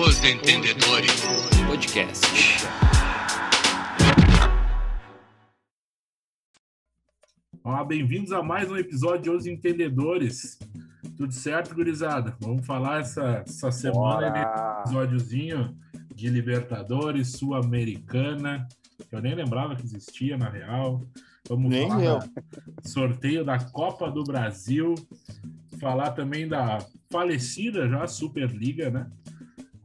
Os Entendedores Podcast. Olá, bem-vindos a mais um episódio de Os Entendedores. Tudo certo, gurizada? Vamos falar essa, essa semana de episódiozinho de Libertadores, Sul-Americana, que eu nem lembrava que existia, na real. Vamos Nem falar eu. da- sorteio da Copa do Brasil, falar também da falecida já Superliga, né?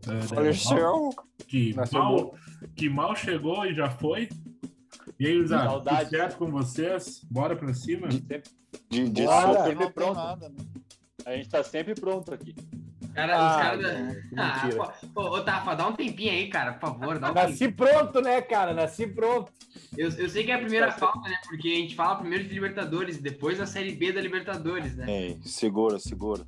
Eh, da- Faleceu. que Nasceu mal, que mal chegou e já foi. E aí, tudo Saudade. certo com vocês? Bora pra cima? Sempre- De, de Bora, super sempre pronto. nada, né? a gente tá sempre pronto aqui. Cara, os Ah, caras. não, da- que Ah, pô, ô, Tafa, dá um tempinho aí, cara, por favor. Dá um tempinho. Nasci pronto, né, cara? Nasci pronto. Eu, eu sei que é a primeira falta, né? Porque a gente fala primeiro de Libertadores, depois da Série B da Libertadores, né? Ei, segura, segura.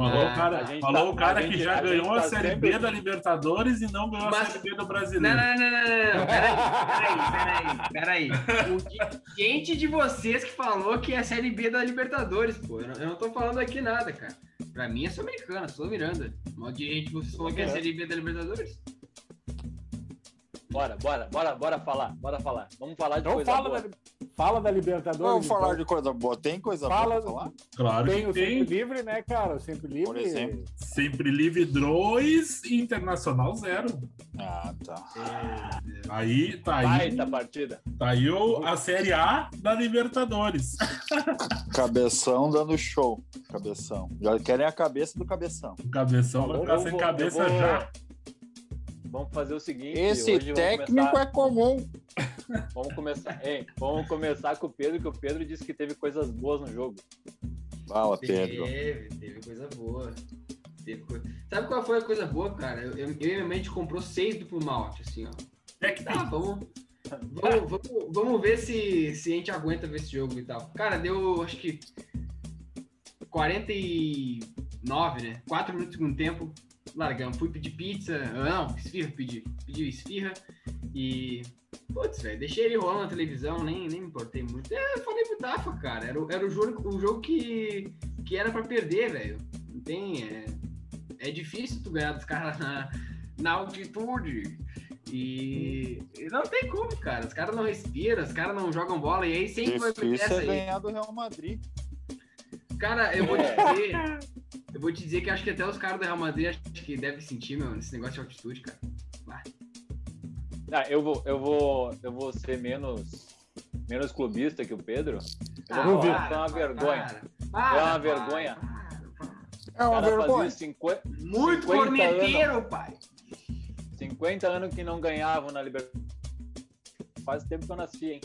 Falou Ah, o cara, a gente falou tá- o cara a que gente- já a gente ganhou a tá Série sempre- B da Libertadores e não ganhou a Mas- Série B do Brasileiro. não, não, não, não, não. Peraí, peraí, peraí, peraí. Gente de vocês que falou que é Série B da Libertadores, pô. Eu não, eu não tô falando aqui nada, cara. Pra mim é Sul-Americana, sou Miranda. Mas de gente vocês falou que é Série B da Libertadores? Bora, bora, bora, bora falar, bora falar. Vamos falar de Então coisa fala boa. da, fala da Libertadores. Vamos falar então. de coisa boa. Tem coisa Fala- boa pra falar? Claro Tem que o tem. Sempre Livre, né, cara? O Sempre Livre. Por exemplo. Sempre Livre 2 e Internacional 0. Ah, tá. Aí tá aí, Baita partida. tá aí o- a Série A da Libertadores. Cabeção dando show. Cabeção. Já querem a cabeça do cabeção. O cabeção vai Eu ficar sem cabeça vou- já. Vamos fazer o seguinte. Esse técnico começar, é comum. Vamos começar, hein, vamos começar com o Pedro, que o Pedro disse que teve coisas boas no jogo. Fala, Pedro. Teve, teve coisa boa. Teve coisa... Sabe qual foi a coisa boa, cara? Eu, eu, eu e minha mente comprou seis duplo malte, assim, ó. É que Tá, vamos, vamos, vamos, vamos ver se, se a gente aguenta ver esse jogo e tal. Cara, deu, acho que 49, né? 4 minutos do segundo tempo, largamos. Fui pedir pizza, ah, não, esfirra, pedi. Pedi esfirra e... Putz, velho, deixei ele rolando na televisão, nem, nem me importei muito. É, eu falei pro Tafa, cara, era, o- era o jogo, o jogo que, que era pra perder, velho. Não tem... É, é difícil tu ganhar dos caras na, na altitude. E e não tem como, cara. Os caras não respiram, os caras não jogam bola. E aí sempre vai ter Difícil essa é aí. ganhar do Real Madrid. Cara, eu vou te É. dizer. Eu vou te dizer que acho que até os caras do Real Madrid acho que devem sentir, meu, esse negócio de altitude, cara. Bah. Ah, eu vou, eu vou, eu vou ser menos, menos clubista que o Pedro. Eu Ah, vou falar para, é uma vergonha. para, É para, uma para, vergonha. para, para. É uma vergonha. fazia 50, Muito 50 corneteiro, pai. 50 anos que não ganhavam na Libertadores. Faz tempo que eu nasci, hein?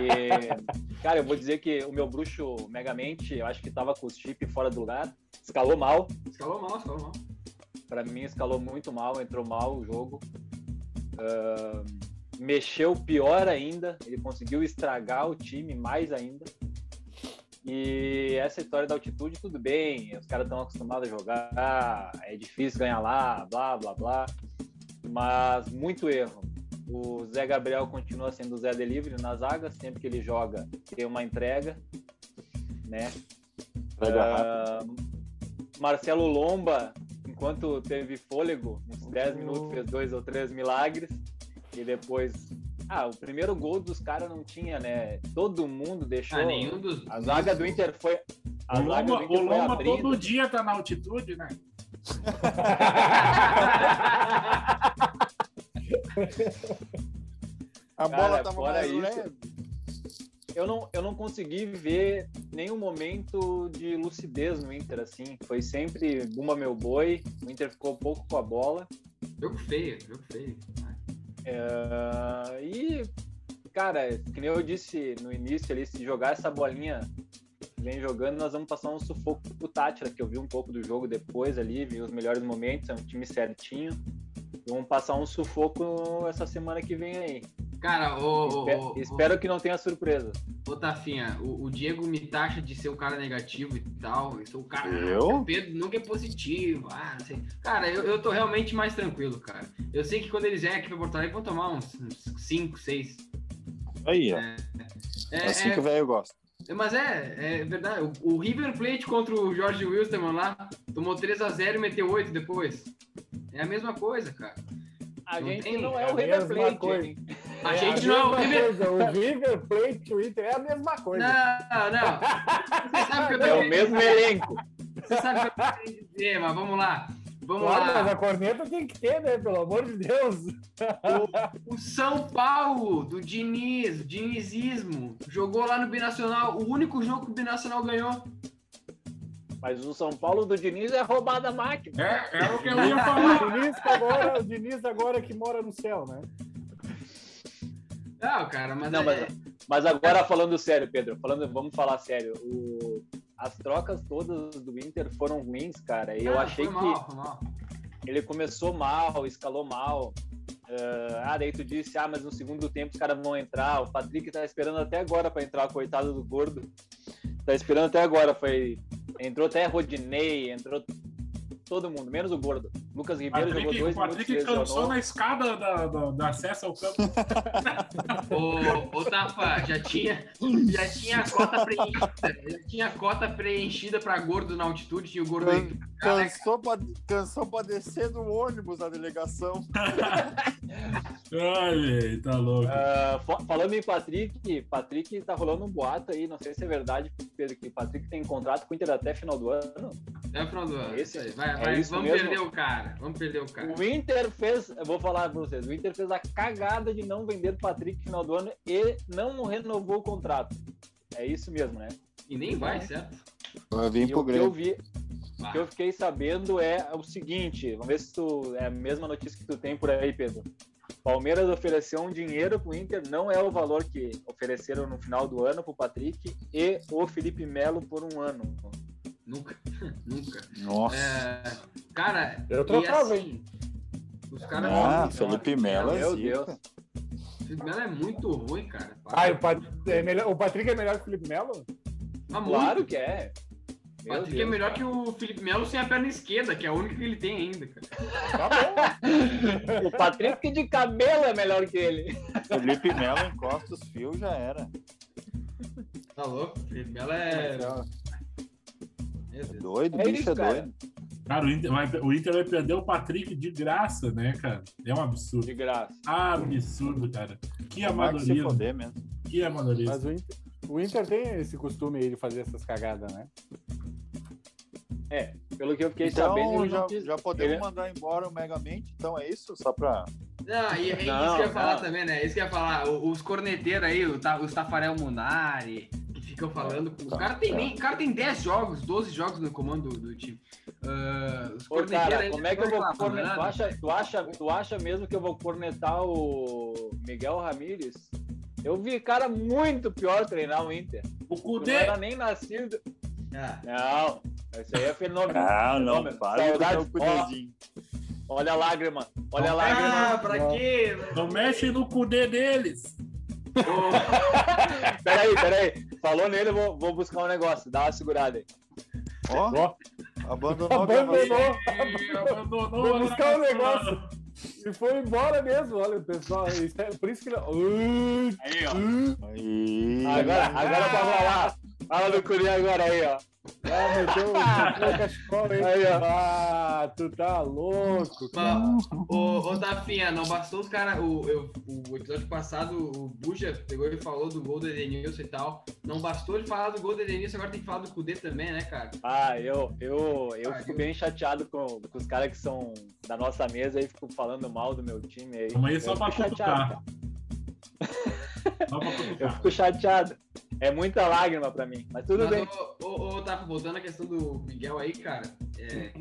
E, cara, eu vou dizer que o meu bruxo Megamente, eu acho que tava com os chips fora do lugar. Escalou mal. Escalou mal, escalou mal. Pra mim, escalou muito mal, entrou mal o jogo. Ahn, mexeu pior ainda. Ele conseguiu estragar o time mais ainda. E essa história da altitude, tudo bem. Os caras estão acostumados a jogar. É difícil ganhar lá, blá, blá, blá. Mas muito erro. O Zé Gabriel continua sendo o Zé Delivery na zaga. Sempre que ele joga, tem uma entrega. Né? Ah, Marcelo Lomba, enquanto teve fôlego, uns 10 minutos fez dois ou três milagres. E depois. Ah, o primeiro gol dos caras não tinha, né? Todo mundo deixou. Ah, nenhum dos. A zaga do Inter foi. A O zaga do Lomba, Inter o abrindo. todo dia tá na altitude, né? A Cara, bola tava fora mais isso- leve. Eu não, eu não consegui ver nenhum momento de lucidez no Inter, assim. Foi sempre Bumba meu boi. O Inter ficou pouco com a bola. Jogo feio, jogo feio. É, e, cara, que nem eu disse no início ali, se jogar essa bolinha vem jogando, nós vamos passar um sufoco pro Tátira, que eu vi um pouco do jogo depois ali, vi os melhores momentos, é um time certinho. Vamos passar um sufoco essa semana que vem aí. Cara, o. Espe- o- o- espero que não tenha surpresa. Ô, Tafinha, o, o Diego me taxa de ser um cara negativo e tal. Eu sou o cara. Eu? O Pedro nunca é positivo. Ah, não sei. Cara, eu, eu tô realmente mais tranquilo, cara. Eu sei que quando eles vierem aqui pra Porto Alegre, vão tomar uns 5, 6. Aí, ó. É, É, é, assim que o velho gosta. É, mas é, é verdade. O, o River Plate contra o Jorge Wilstermann lá tomou 3x0 e meteu 8 depois. É a mesma coisa, cara. A Não gente tem, não é é, a o River Plate. hein? A É gente não é o River. coisa, O River Plate e o Inter é a mesma coisa. Não, não. Você sabe o que eu tô É o mesmo elenco. Você sabe o que eu tô querendo dizer, mas vamos lá. Vamos Claro, mas lá. a corneta tem que ter, né? Pelo amor de Deus. O São Paulo, do Diniz, dinizismo, jogou lá no Binacional. O único jogo que o Binacional ganhou. Mas o São Paulo do Diniz é roubada a máquina. É, é o que eu ia falar. O Diniz agora, o Diniz agora que mora no céu, né? Não, cara, mas, Não, é- mas, mas agora falando sério, Pedro, falando, vamos falar sério. O- as trocas todas do Inter foram ruins, cara. E eu Ah, achei que mal, ele começou mal, escalou mal. Ah, ah, daí tu disse, ah, mas no segundo tempo os caras vão entrar. O Patrick tá esperando até agora para entrar, coitado do gordo. Tá esperando até agora. Foi, entrou até Rodinei, entrou todo mundo, menos o gordo. Lucas Ribeiro jogou Patrick, dois o Patrick cansou na escada da, da, da acesso ao campo. Ô, ô Tafa, já tinha, já tinha a cota preenchida. Já tinha a cota preenchida pra gordo na altitude, tinha o gordo aí. Can- Cansou pra, cansou pra descer do ônibus da delegação. Ai, velho, tá louco. Fa- falando em Patrick, Patrick tá rolando um boato aí, não sei se é verdade, Pedro, que Patrick tem contrato com o Inter até final do ano. É o final do ano. Esse- isso aí. Vai, é vai, isso vamos mesmo? perder o cara. Vamos perder o cara. O Inter fez, eu vou falar pra vocês, o Inter fez a cagada de não vender o Patrick no final do ano e não renovou o contrato. É isso mesmo, né? E nem vai, certo? Vai vir pro o que eu Grêmio. vi, o que eu fiquei sabendo é o seguinte, vamos ver se tu é a mesma notícia que tu tem por aí, Pedro. Palmeiras ofereceu um dinheiro pro Inter, não é o valor que ofereceram no final do ano pro Patrick e o Felipe Melo por um ano. Nunca. Nunca. Nossa. É, cara, Eu trocava, assim, Os caras. Ah, Felipe Melo é Meu zica. Deus. Felipe Melo é muito ruim, cara. Ah, o, Pat- é melhor- o Patrick é melhor que o Felipe Melo? Mas Claro que é. O Meu Patrick é Deus, melhor cara. que o Felipe Melo sem a perna esquerda, que é a única que ele tem ainda, cara. Tá bom. O Patrick de cabelo é melhor que ele. Felipe Melo encosta os fios, já era. Tá louco? O Felipe Melo é. É doido, É o bicho isso, é cara. doido. Cara, o Inter, vai, o Inter vai perder o Patrick de graça, né, cara? É um absurdo. De graça. Absurdo, cara. Que Vai que se amadorismo. foder mesmo. Que amadorismo. Mas o Inter, o Inter tem esse costume aí de fazer essas cagadas, né? É, pelo que eu fiquei Então, sabendo, ele já, quis- já podemos ele- mandar embora o Megamente, então é isso? Só pra. Não, e é isso Não, que eu ia falar também, né? Isso que eu ia falar. o- Os corneteiros aí, o Ta- os Tafarel Munari, que ficam falando. O Tá, cara tem, tá. nem, o cara tem 10 jogos, 12 jogos no comando do, do time. Ah, os Ô, corneteiros cara, aí como é que eu vou cornetar? Tu acha, tu, acha, tu acha mesmo que eu vou cornetar o Miguel Ramírez? Eu vi cara muito pior treinar o Inter. O Cudê. não era nem nascido. Ah, Não, isso aí é fenômeno. Ah, não, Fenômeno. para Saudades. Ó, olha a lágrima. Olha a ah lágrima. pra Não. quê? Não mexe no Cudê deles. Peraí, peraí. Falou nele, eu vou, vou buscar um negócio. Dá uma segurada aí. Ó, Ó, abandonou abandonou. Abandonou Vou buscar um negócio. E foi embora mesmo, olha, pessoal. isso é- por isso que ele. Aí, ó. Aí. Agora, agora pra falar. Fala do Curi agora aí, ó. Ah, meteu, meteu o cachecol aí. Aí, ó. Ah, tu tá louco. cara. Mas, ô, ô Tafinha, não bastou os caras. O, eu- o episódio passado, o Buja pegou e falou do gol do Edenilson e tal. Não bastou ele falar do gol do Edenilson, agora tem que falar do Kudê também, né, cara? Ah, eu, eu, eu Ah, fico eu- bem chateado com, com os caras que são da nossa mesa e ficam falando mal do meu time aí. Vamos aí só pra fico cutucar. chateado, cara. Só pra Eu fico chateado. É muita lágrima pra mim. Mas tudo Mas, bem. ô, ô, ô, Tafa, voltando à questão do Miguel aí, cara. é,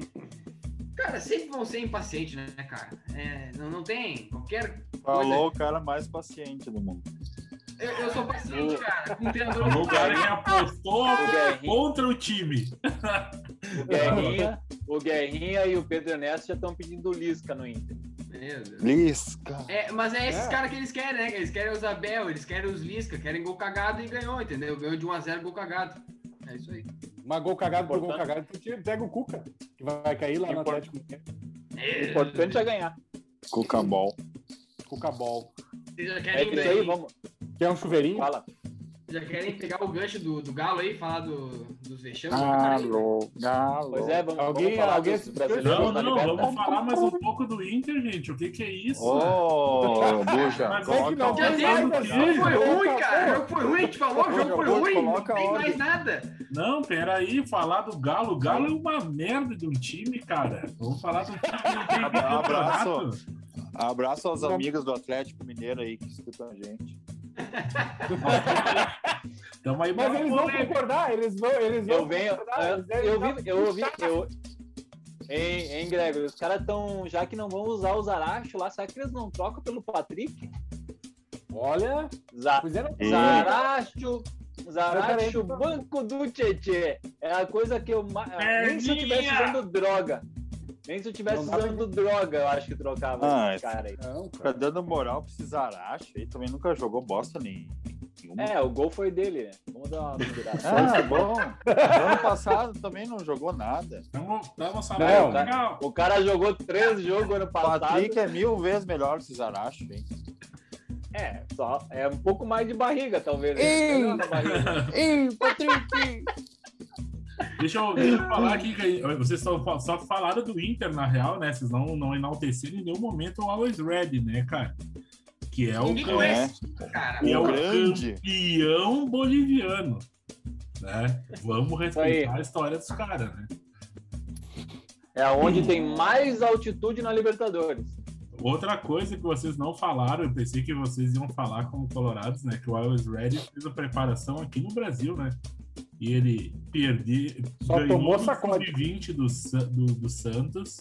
Cara, sempre vão ser impacientes, né, cara? É, não, não tem qualquer. Falou o cara mais paciente do mundo. Eu, eu sou paciente, cara. Com treinador O Galinha apostou O Guerrinha, contra o time. o Guerrinha, o Guerrinha e o Pedro Ernesto já estão pedindo Lisca no Inter. Meu Deus. Lisca. É, mas é esses É. caras que eles querem, né? Eles querem os Abel, eles querem os Lisca, querem gol cagado e ganhou, entendeu? Ganhou de 1x0 gol cagado. É isso aí. Mas gol cagado por gol cagado, tu pega o Cuca, que vai cair lá no Atlético O importante é ganhar. Cuca Ball. Vocês já É querem isso aí, vamos. Quer um chuveirinho? Fala. Já querem pegar o gancho do, do Galo aí, falar do, dos vexames? Galo, galo. Pois é, vamos, Alguém- vamos falar alguém dos brasileiros Não, não, Libertadores. vamos falar mais um pouco do Inter, gente. O que, que é isso? Ô, Buja, Mas é que não Já tem o- jogo foi ruim, cara. O jogo foi ruim, a gente falou, o jogo foi ruim, não tem mais nada. Não, peraí, falar do Galo. O Galo é uma merda de um time, cara. Vamos falar do time que não tem Abraço. campeonato. Abraço aos amigos do Atlético Mineiro aí que escutam a gente. Tamo aí Mas eles vão concordar, eles vão, eles vão Eu venho. Eu, eu vi, eu ouvi, eu. Hein, hein, Gregor? Os caras estão. Já que não vão usar o Zaracho lá, será que eles não trocam pelo Patrick? Olha, Za- fizeram Zaracho. Zaracho, banco do Tietê. É a coisa que eu. ma- Nem se eu tivesse Perninha. usando droga. Nem se eu tivesse Não dá pra- usando droga, eu acho que trocava Ah, esse cara aí. Não, cara. dando moral esse Zaracho aí, também nunca jogou bosta nenhuma. É, o gol foi dele, né? Vamos dar uma pendurada. Ah, bom. ano passado também não jogou nada. Tamo Não, sabendo. cara. Legal. O cara jogou três jogos ano O passado. Patrick é mil vezes melhor que esse Zaracho, hein? É, só, é um pouco mais de barriga, talvez. Ei! Na barriga. Ei, Patrick! Deixa eu, deixa eu falar aqui, que vocês só, só falaram do Inter, na real, né? Vocês não, não enalteceram em nenhum momento o Always Ready, né, cara? Que é o, é. conhece, cara. é o grande. campeão boliviano. Né? Vamos respeitar a história dos caras, né? É onde tem mais altitude na Libertadores. Outra coisa que vocês não falaram, eu pensei que vocês iam falar como colorados, né? Que o Always Ready fez a preparação aqui no Brasil, né? E ele perdeu, Só ganhou tomou sacode. sub-20 do, do, do Santos,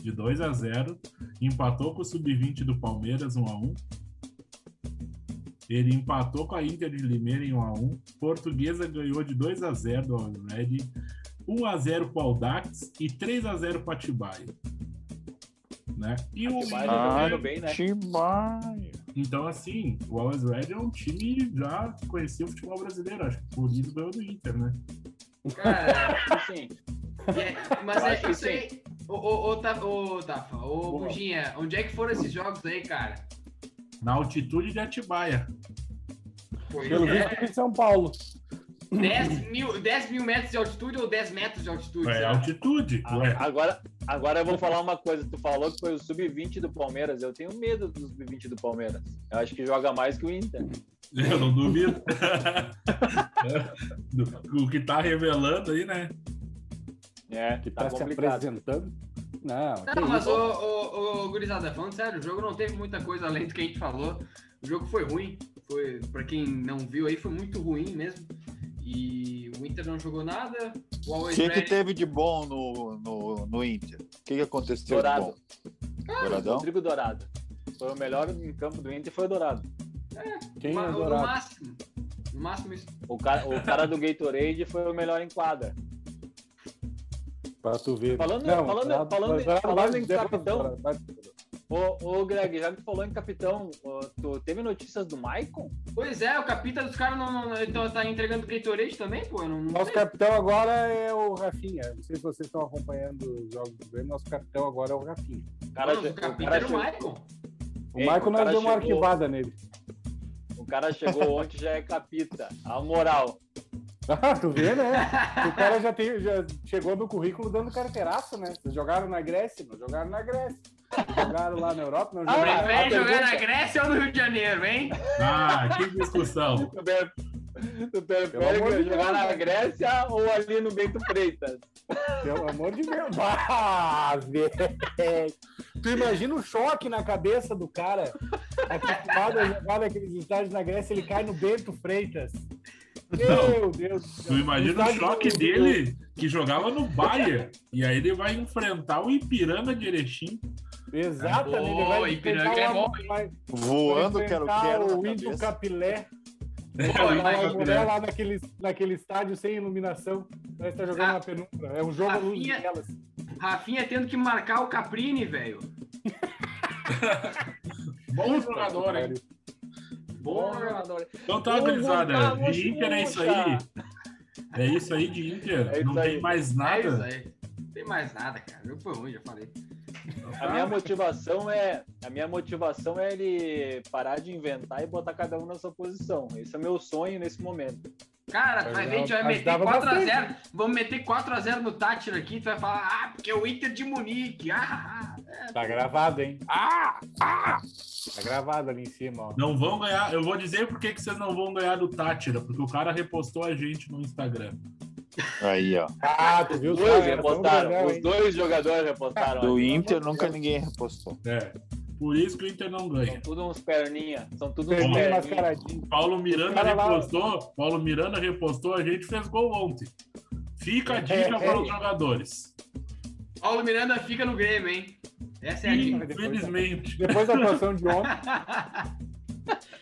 de 2 a 0 empatou com o sub-20 do Palmeiras 1 a 1 Ele empatou com a Inter de Limeira em 1 a 1 Portuguesa ganhou de 2 a 0 do Ready, 1 a 0 para o Audax e 3 a 0 para Atibaia. Né? E o Atibaia jogando bem, né? Tibaia. Então, assim, o Always Red é um time já que conhecia o futebol brasileiro. Acho que por isso ganhou do Inter, né? Cara, Sim. é- mas Eu acho é que isso aí. Ô, ô, ô, Ta- ô, Tafa, ô. Buginha, onde é que foram esses jogos aí, cara? Na altitude de Atibaia. Pois Pelo é, visto, em São Paulo. 10 mil, 10 mil metros de altitude ou 10 metros de altitude? É será? altitude, ué. Agora, agora eu vou falar uma coisa. Tu falou que foi o sub-20 do Palmeiras. Eu tenho medo do sub-20 do Palmeiras. Eu acho que joga mais que o Inter. Eu não duvido. Do- o que tá revelando aí, né? É, Que tá tá, se apresentando. Não, que Não, mas ô, ô, ô, gurizada, falando sério, o jogo não teve muita coisa além do que a gente falou. O jogo foi ruim. Foi, pra quem não viu aí, foi muito ruim mesmo. E o Inter não jogou nada. O que, que Ready- teve de bom no, no, no Inter? O que, que aconteceu Dourado. de bom? Douradão? Rodrigo Dourado. Foi o melhor em campo do Inter, foi o Dourado. Quem Ma- é no dourado? máximo. No máximo isso. O cara, o cara do Gatorade foi o melhor em quadra. Pra tu ver. Falando- falando- Dourado- falando- falando vai- em capitão. Ô, ô Greg, já que tu falou em capitão, ô, tu teve notícias do Maicon? Pois é, o capita dos caras não, não, então tá entregando Gatorade também, pô. Não, não Nosso sei. capitão agora é o Rafinha. Não sei se vocês estão acompanhando os jogos do Grêmio. Nosso capitão agora é o Rafinha. O cara, o o capita cara era o Michael. O Michael o nós cara deu uma chegou- arquivada nele. o cara chegou ontem já é capita. A moral. Ah, tu vê, né? O cara já, tem, já chegou no currículo dando carteiraço, né? Vocês jogaram na Grécia? Não jogaram na Grécia. Jogaram lá na Europa? Não jogaram Ah, Prefere jogar pergunta- na Grécia ou no Rio de Janeiro, hein? Ah, que discussão. Tu prefere jogar Deus, na né? Grécia ou ali no Bento Freitas? Pelo amor de Deus. Ah, velho. Tu imagina o choque na cabeça do cara. Acostumado a jogar naqueles estádios na Grécia, ele cai no Bento Freitas. Meu Deus. do céu. Tu imagina o Estádio choque dele que jogava no Bayern. E aí ele vai enfrentar o Ipiranga de Erechim. Exatamente. ele Boa, vai Ipiranga é bom, vai- Voando, vai quero, quero. O Indo. Capilé. Pô, Vai mulher lá naquele, naquele estádio sem iluminação. Parece que tá jogando Ah, na penumbra. É um jogo à luz Rafinha- delas. Rafinha tendo que marcar o Caprini, velho. Bom jogador, hein? Bom jogador. Então tá, gurizada. De Inter é isso aí. É isso aí de Inter. É isso Não aí. tem mais É isso nada. aí. Não tem mais nada, cara. Jogo foi ruim, já falei. A minha motivação é a minha motivação é ele parar de inventar e botar cada um na sua posição. Esse é o meu sonho nesse momento. Cara, tu vai ver, a gente vai meter Ajudava 4x0. Vamos meter 4x0 no Tátira aqui. Tu vai falar, ah, porque é o Inter de Munique. Ah, ah. Tá gravado, hein? Ah! Ah! Tá gravado ali em cima, ó. Não vão ganhar. Eu vou dizer por que que vocês não vão ganhar do Tátira, porque o cara repostou a gente no Instagram. Aí, ó. Ah, tu viu Os dois repostaram, os dois jogadores repostaram. Do. Inter nunca ninguém repostou. É. Por isso que o Inter não São ganha. tudo uns perninha, são tudo uns Perninha. Paulo Miranda cara lá- repostou. Paulo Miranda repostou, a gente fez gol ontem. Fica a dica É, para é. os jogadores. Paulo Miranda fica no Grêmio, hein? Essa é a dica. Infelizmente. Depois da atuação de ontem,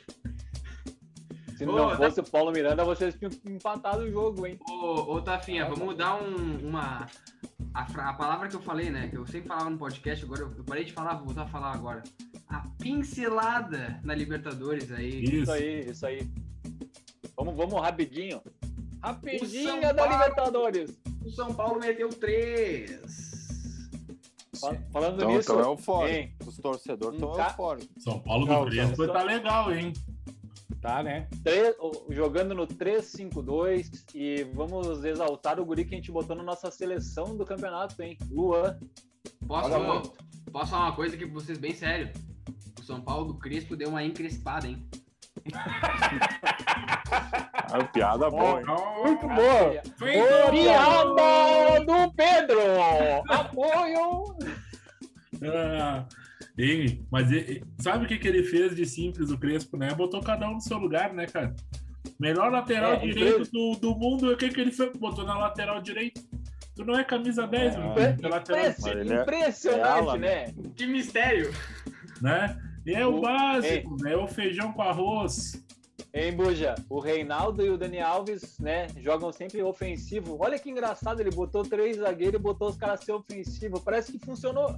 Se Ô, não fosse o Paulo Miranda, vocês tinham empatado o jogo, hein? Ô, ô Tafinha, vamos dar um- uma. A, fra- a palavra que eu falei, né? Que eu sempre falava no podcast, agora eu, eu parei de falar, vou voltar a falar agora. A pincelada na Libertadores aí. Isso. Isso aí, isso aí. Vamos, vamos rapidinho. Rapidinho da Paulo- Libertadores. O São Paulo meteu três. Fa- Falando Então nisso, estão eufóricos. hein, Os torcedores estão Um ca- eufóricos. São Paulo do Crespo só- tá legal, hein? Tá, né? três- o- jogando no 3-5-2 e vamos exaltar o guri que a gente botou na nossa seleção do campeonato, hein? Luan. Posso, posso falar uma coisa aqui pra vocês bem sério? O São Paulo do Crespo deu uma encrespada, hein? Ah, piada boa, hein? Muito boa. Boa, Piada do Pedro! Apoio! Ah, hein? Mas e- e- sabe o que, que ele fez de simples, o Crespo, né? Botou cada um no seu lugar, né, cara? Melhor lateral É, direito do, do mundo, o que, que ele fez? Botou na lateral direito. Tu não é camisa 10, É, filho, é ele é- Impressionante, é ala, né? Que mistério! né? E é o O- básico, né? É o feijão com arroz. Hein, Buja? O Reinaldo e o Dani Alves, né, jogam sempre ofensivo. Olha que engraçado, ele botou três zagueiros e botou os caras ser ofensivo. Parece que funcionou.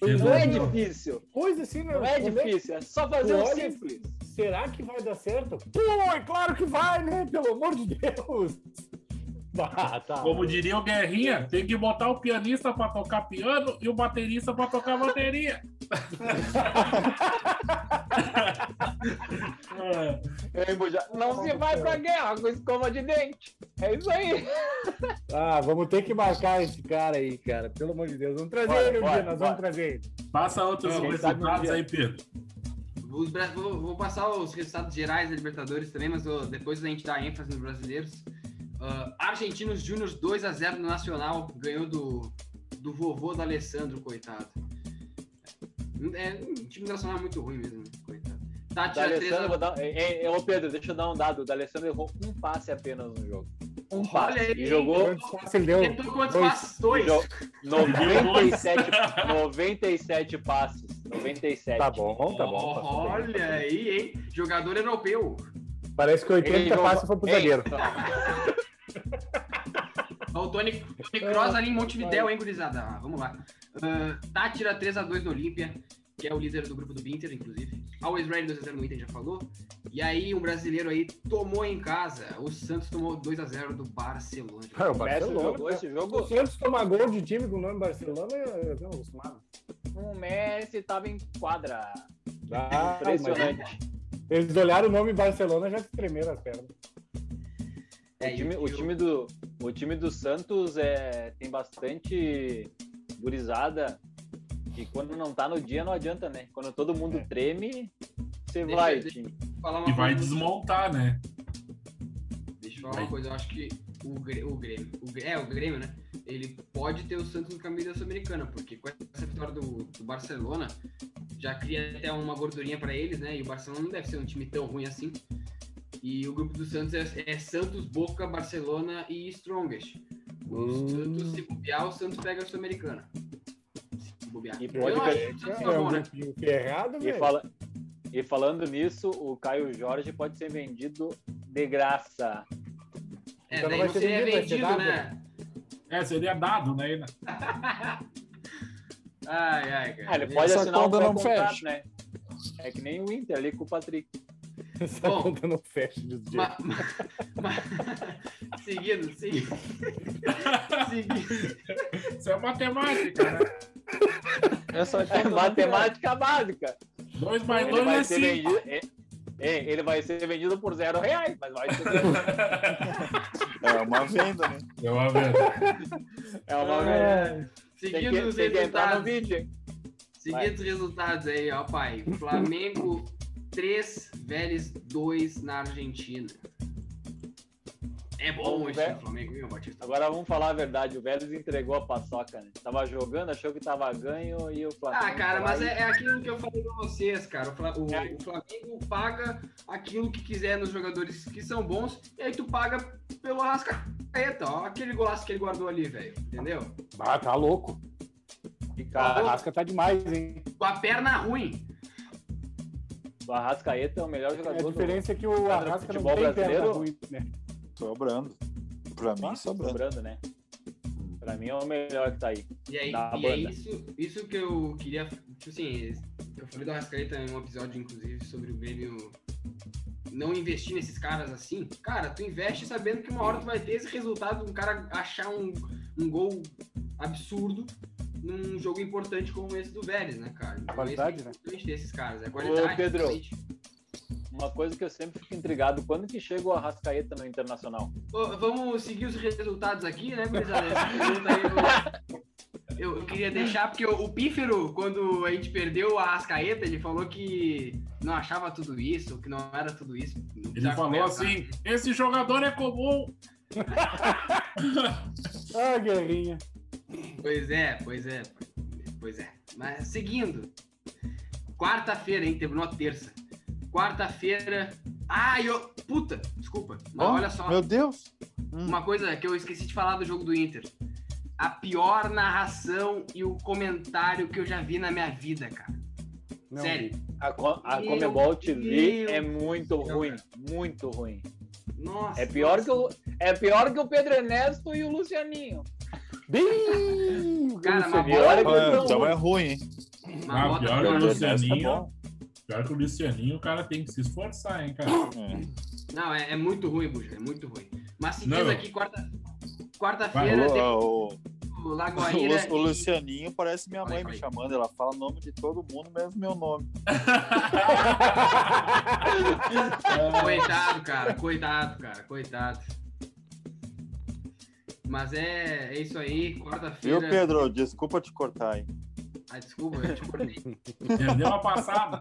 Não é difícil. Coisa assim, né? Não é Como difícil, é só fazer o Olha- simples. Será que vai dar certo? Pô, é claro que vai, né? Pelo amor de Deus. Ah, tá. Como diria o Guerrinha, tem que botar o pianista pra tocar piano e o baterista pra tocar bateria. É. Não se vai pra guerra com escova de dente. É isso aí. Ah, vamos ter que marcar esse cara aí, cara. Pelo amor de Deus. Vamos trazer Bora, ele um bora, dia, nós bora. vamos trazer ele. Passa outros É, resultados aí, Pedro. Os vou, vou passar os resultados gerais da Libertadores também, mas vou- depois a gente dá ênfase nos brasileiros. Ah, Argentinos Júnior 2x0 no Nacional, ganhou do, do vovô do Alessandro, coitado. É, o time do Nacional é muito ruim mesmo, coitado. Da Tati, é 3 Alessandro, a... dar... Ei, ei, ô Pedro, deixa eu dar um dado. O D'Alessandro errou um passe apenas no jogo. Um Olha passe. aí, E jogou ele deu? Tentou quantos Dois. passes? Dois. jo- 97, 97 passes. 97. Tá bom, tá bom. Olha aí, hein? Jogador europeu. Parece que 80 Ele jogou- passes foi pro Ei, zagueiro. O Tony, Tony Kroos ali em Montevidéu, hein, gurizada? Ah, vamos lá. Uh, Tátira 3x2 do Olímpia, que é o líder do grupo do Inter, inclusive. Always Ready 2x0 no Inter, já falou. E aí, um brasileiro aí tomou em casa. O Santos tomou 2x0 do Barcelona. Ah, o O Barcelona. jogou esse O jogo. Santos tomar gol de time com o nome Barcelona, eu não acostumado. O Messi tava em quadra. Ah, mas Impressionante. Eles olharam o nome Barcelona já se tremeram as pernas. É, o, time, e o, time do, o time do Santos é, tem bastante gurizada que quando não tá no dia não adianta, né? Quando todo mundo É. treme, você Deixa- vai, deixa- time. falar uma E vai coisa. desmontar, né? Deixa eu falar uma coisa, eu acho que o, o Grêmio, o, é, o Grêmio, né? Ele pode ter o Santos no caminho da Sul-Americana, porque com essa vitória do, do Barcelona, já cria até uma gordurinha pra eles, né? E o Barcelona não deve ser um time tão ruim assim. E o grupo do Santos é, é Santos, Boca, Barcelona e Strongest. O Hum. Santos, se bobear, o Santos pega a Sul-Americana. Se bobear. E Eu pode o É tá um bom, né? grupinho ferrado, E, velho. fala, e falando nisso, o Caio Jorge pode ser vendido de graça. É, Então não daí vai não ser seria vendido, vai ser vendido, né? É, seria dado, né? Ai, ai, cara. Ah, ele pode Essa assinar um não pré-contrato, fecha. né? É que nem o Inter ali com o Patrick. Essa Bom, conta não fecha de jeito. Ma- ma- ma- seguindo, seguindo. seguindo. Isso é matemática, né? É só É matemática básica. 2 mais Ele 2 vai é ser 5. vendido. é- é, ele vai ser vendido por zero reais, mas vai ser. É uma venda, né? É uma venda. É uma É. Tem Seguindo que, os resultados. Seguindo os resultados aí, ó, pai. Flamengo 3, Vélez 2 na Argentina. É bom hoje o Flamengo, viu, Batista? Agora vamos falar a verdade. O Vélez entregou a paçoca, né? Tava jogando, achou que tava ganho e o Flamengo. Ah, cara, mas é, é aquilo que eu falei pra vocês, cara. O, Fla- o- É. o Flamengo paga aquilo que quiser nos jogadores que são bons, e aí tu paga pelo Arrascaeta, ó. Aquele golaço que ele guardou ali, velho. Entendeu? Ah, tá louco. E, cara, Rasca tá demais, hein? Com a perna ruim. O Arrascaeta é o melhor A jogador do diferença é que o do Arrasca não futebol tem perna brasileiro. ruim, né? Sobrando. Pra mim, sobrando. sobrando, né? Pra mim é o melhor que tá aí. E aí, Da e é isso, isso que eu queria. Tipo assim, eu falei do Arrascaeta em um episódio, inclusive, sobre o Grêmio não investir nesses caras assim. Cara, tu investe sabendo que uma hora tu vai ter esse resultado de um cara achar um, um gol absurdo num jogo importante como esse do Vélez, né, cara? Então, Qualidade, esse é né? importante desses caras. É qualidade. Ô, Pedro. realmente. Uma coisa que eu sempre fico intrigado, quando que chega o Arrascaeta no Internacional? Ô, vamos seguir os resultados aqui, né, gurizada? Eu, eu queria deixar, porque o, o Pífero, quando a gente perdeu a Arrascaeta, ele falou que não achava tudo isso, que não era tudo isso. Ele falou assim: esse jogador é comum. Ah, guerrinha. Pois é, pois é, pois é. Mas seguindo. Quarta-feira, hein? Terminou a terça. Quarta-feira. Ah, eu. Puta, desculpa. Ó, olha só. Meu Deus. Hum. Uma coisa que eu esqueci de falar do jogo do Inter. A pior narração e o comentário que eu já vi na minha vida, cara. Não, Sério. A, Co- a Comebol TV Deus é muito céu, ruim, muito ruim. Nossa. É pior, nossa. que o, é pior que o Pedro Ernesto e o Lucianinho. Bem! Cara, mas é que É, então é ruim, hein? Uma Ah, pior que o. Lucianinho. Bom. Pior que o Lucianinho, o cara tem que se esforçar, hein, cara. É. Não, é, é muito ruim, Buja. É muito ruim. Mas seguindo Não. aqui, quarta. Quarta-feira, O, tem o- o o- Lagoaíra. o Lucianinho parece minha mãe aí, me chamando. Ela fala o nome de todo mundo, mesmo meu nome. Coitado, cara. Coitado, cara. Coitado. Mas é, é isso aí. Viu, Quarta-feira. Pedro? Desculpa te cortar, hein? Ah, desculpa, eu te cortei. Perdeu a passada.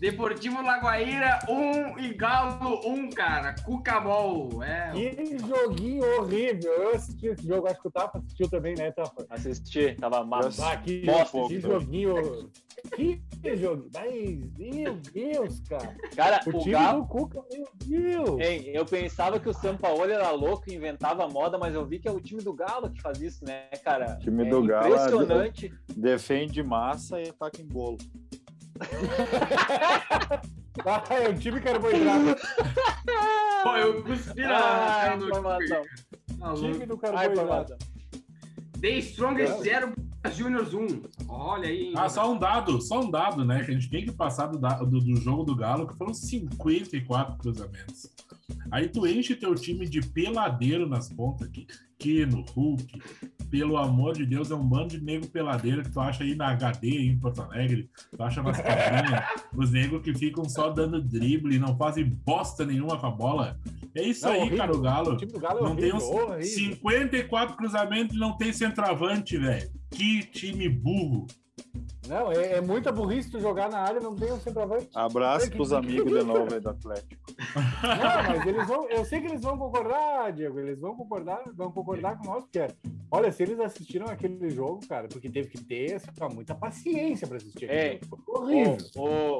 Deportivo Lagoaíra 1 e Galo 1, cara. Cucabol. É. Que joguinho horrível. Eu assisti esse jogo, acho que o Tafa assistiu também, né, Tafa? Assisti, tava massa. Ah, que, Bosta que joguinho. Que jogo. Mas, meu Deus, cara. Cara, O o time Galo. do Cuca, meu Deus. Hein, eu pensava que o Sampaoli era louco e inventava moda, mas eu vi que é o time do Galo que faz isso, né, cara? Time é do Galo é- Impressionante. Defende massa e ataca em bolo. Ah, é o time carboidrato. Pô, eu cuspi na Ah, do informação. Time do Ai, carboidrato. informação. The Strongest 0, Juniors 1. Olha aí. hein, Ah, só um dado, só um dado, né? Que a gente tem que passar do, do, do jogo do Galo, que foram 54 cruzamentos. Aí tu enche teu time de peladeiro nas pontas aqui. Keno, Hulk. Pelo amor de Deus, é um bando de nego peladeiro que tu acha aí na HD aí em Porto Alegre. Tu acha nas cabinhas. os negros que ficam só dando drible e não fazem bosta nenhuma com a bola. É isso Não, aí, horrível. cara, o Galo. O Galo é Não tem horrível. uns horrível. 54 cruzamentos e não tem centroavante, velho. Que time burro. Não, é, é muita burrice tu jogar na área e não tem um centroavante. Abraço Que- pros amigos de novo aí do Atlético. Não, mas eles vão. Eu sei que eles vão concordar, Diego. Eles vão concordar, vão concordar com nós, porque, olha, se eles assistiram aquele jogo, cara, porque teve que ter assim, muita paciência pra assistir aquele É. horrível. Ô,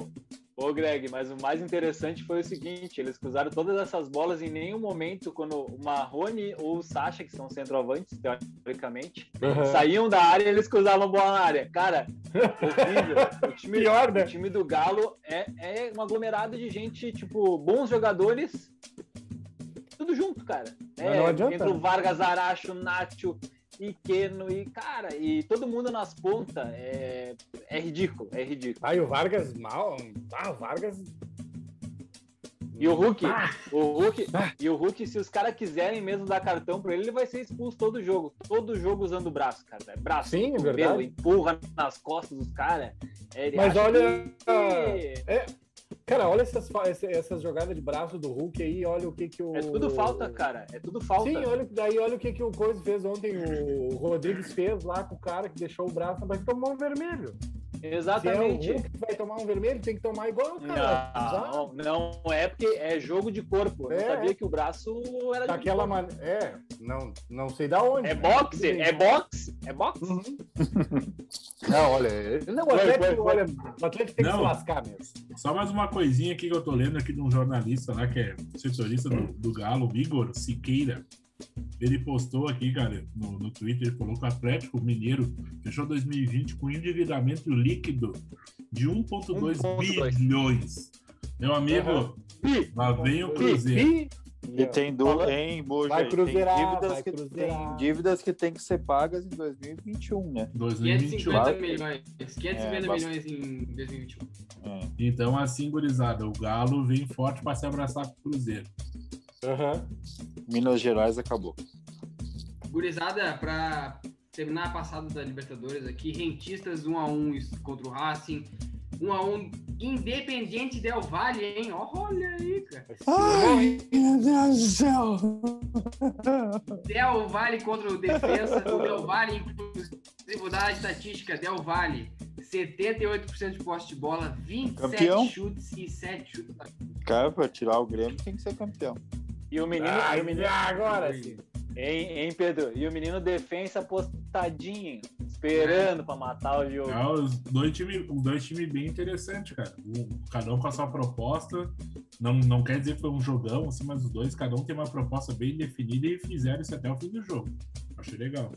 ô, ô, Greg, mas o mais interessante foi o seguinte: eles cruzaram todas essas bolas em nenhum momento, quando o Marrone ou o Sacha, que são centroavantes, teoricamente, Aham. saíam da área e eles cruzavam a bola na área. Cara, horrível. O time, Pior, né? o time do Galo é, é um aglomerado de gente, tipo, bons jogadores. Tudo junto, cara. Mas É, não adianta, entre o né? Vargas, Aracho, Nacho e Keno, e, cara, e todo mundo nas pontas. É, é ridículo, é ridículo. Aí o Vargas mal. Ah, o Vargas. E o Hulk, Ah. o Hulk, e o Hulk, se os caras quiserem mesmo dar cartão pra ele, ele vai ser expulso todo jogo. Todo jogo usando o braço, cara. É braço, Sim, é verdade. empurra nas costas dos caras. É, Mas olha, que- Cara, olha essas, essas jogadas de braço do Hulk aí, olha o que que o... É tudo falta, cara. É tudo falta. Sim, olha, daí olha o que, que o Coisa fez ontem, o Rodrigues fez lá com o cara que deixou o braço, mas tomou um vermelho. Se é o Exatamente. Hulk que vai tomar um vermelho, tem que tomar igual o cara. Não, não é porque é jogo de corpo. Eu É. não sabia que o braço era de Daquela maneira. É, não, não sei da onde. É né? boxe, é boxe, é boxe. Não, olha, não, o Foi, Atlético, foi, foi. olha, o Atlético tem que Não. se lascar mesmo. Só mais uma coisinha aqui que eu tô lendo aqui de um jornalista lá, que é setorista do, do Galo, Igor Siqueira. Ele postou aqui, cara, no, no Twitter, ele falou que o Atlético Mineiro fechou 2020 com endividamento líquido de 1,2 1,2. bilhões. Meu amigo, Aham. lá vem o Cruzeiro. E tem do, Falando- hein, Buja, Vai tem cruzeirar, dívidas vai que cruzeirar. tem dívidas que tem que ser pagas em 2021, né? 2021. 550 milhões. 550 É, milhões em 2021. É. Então, assim, gurizada, o Galo vem forte para se abraçar com o Cruzeiro. Aham. Minas Gerais acabou. Gurizada, pra terminar a passada da Libertadores aqui, rentistas 1x1 contra o Racing. 1x1 Independiente Del Valle, hein? Olha aí, cara. Ai, meu Deus do céu! Del Valle contra o Defensa. O Del Valle, inclusive, vou dar a estatística. Del Valle, 78% de posse de bola, 27 Campeão. chutes e 7 chutes. Cara, pra tirar o Grêmio tem que ser campeão. E o menino, Ah, e o menino agora sim. Hein, hein, Pedro? E o menino defensa apostadinho, esperando pra matar o jogo. É, os dois times dois time bem interessantes, cara. Um, cada um com a sua proposta. Não, não quer dizer que foi um jogão, assim, mas os dois, cada um tem uma proposta bem definida e fizeram isso até o fim do jogo. Achei legal.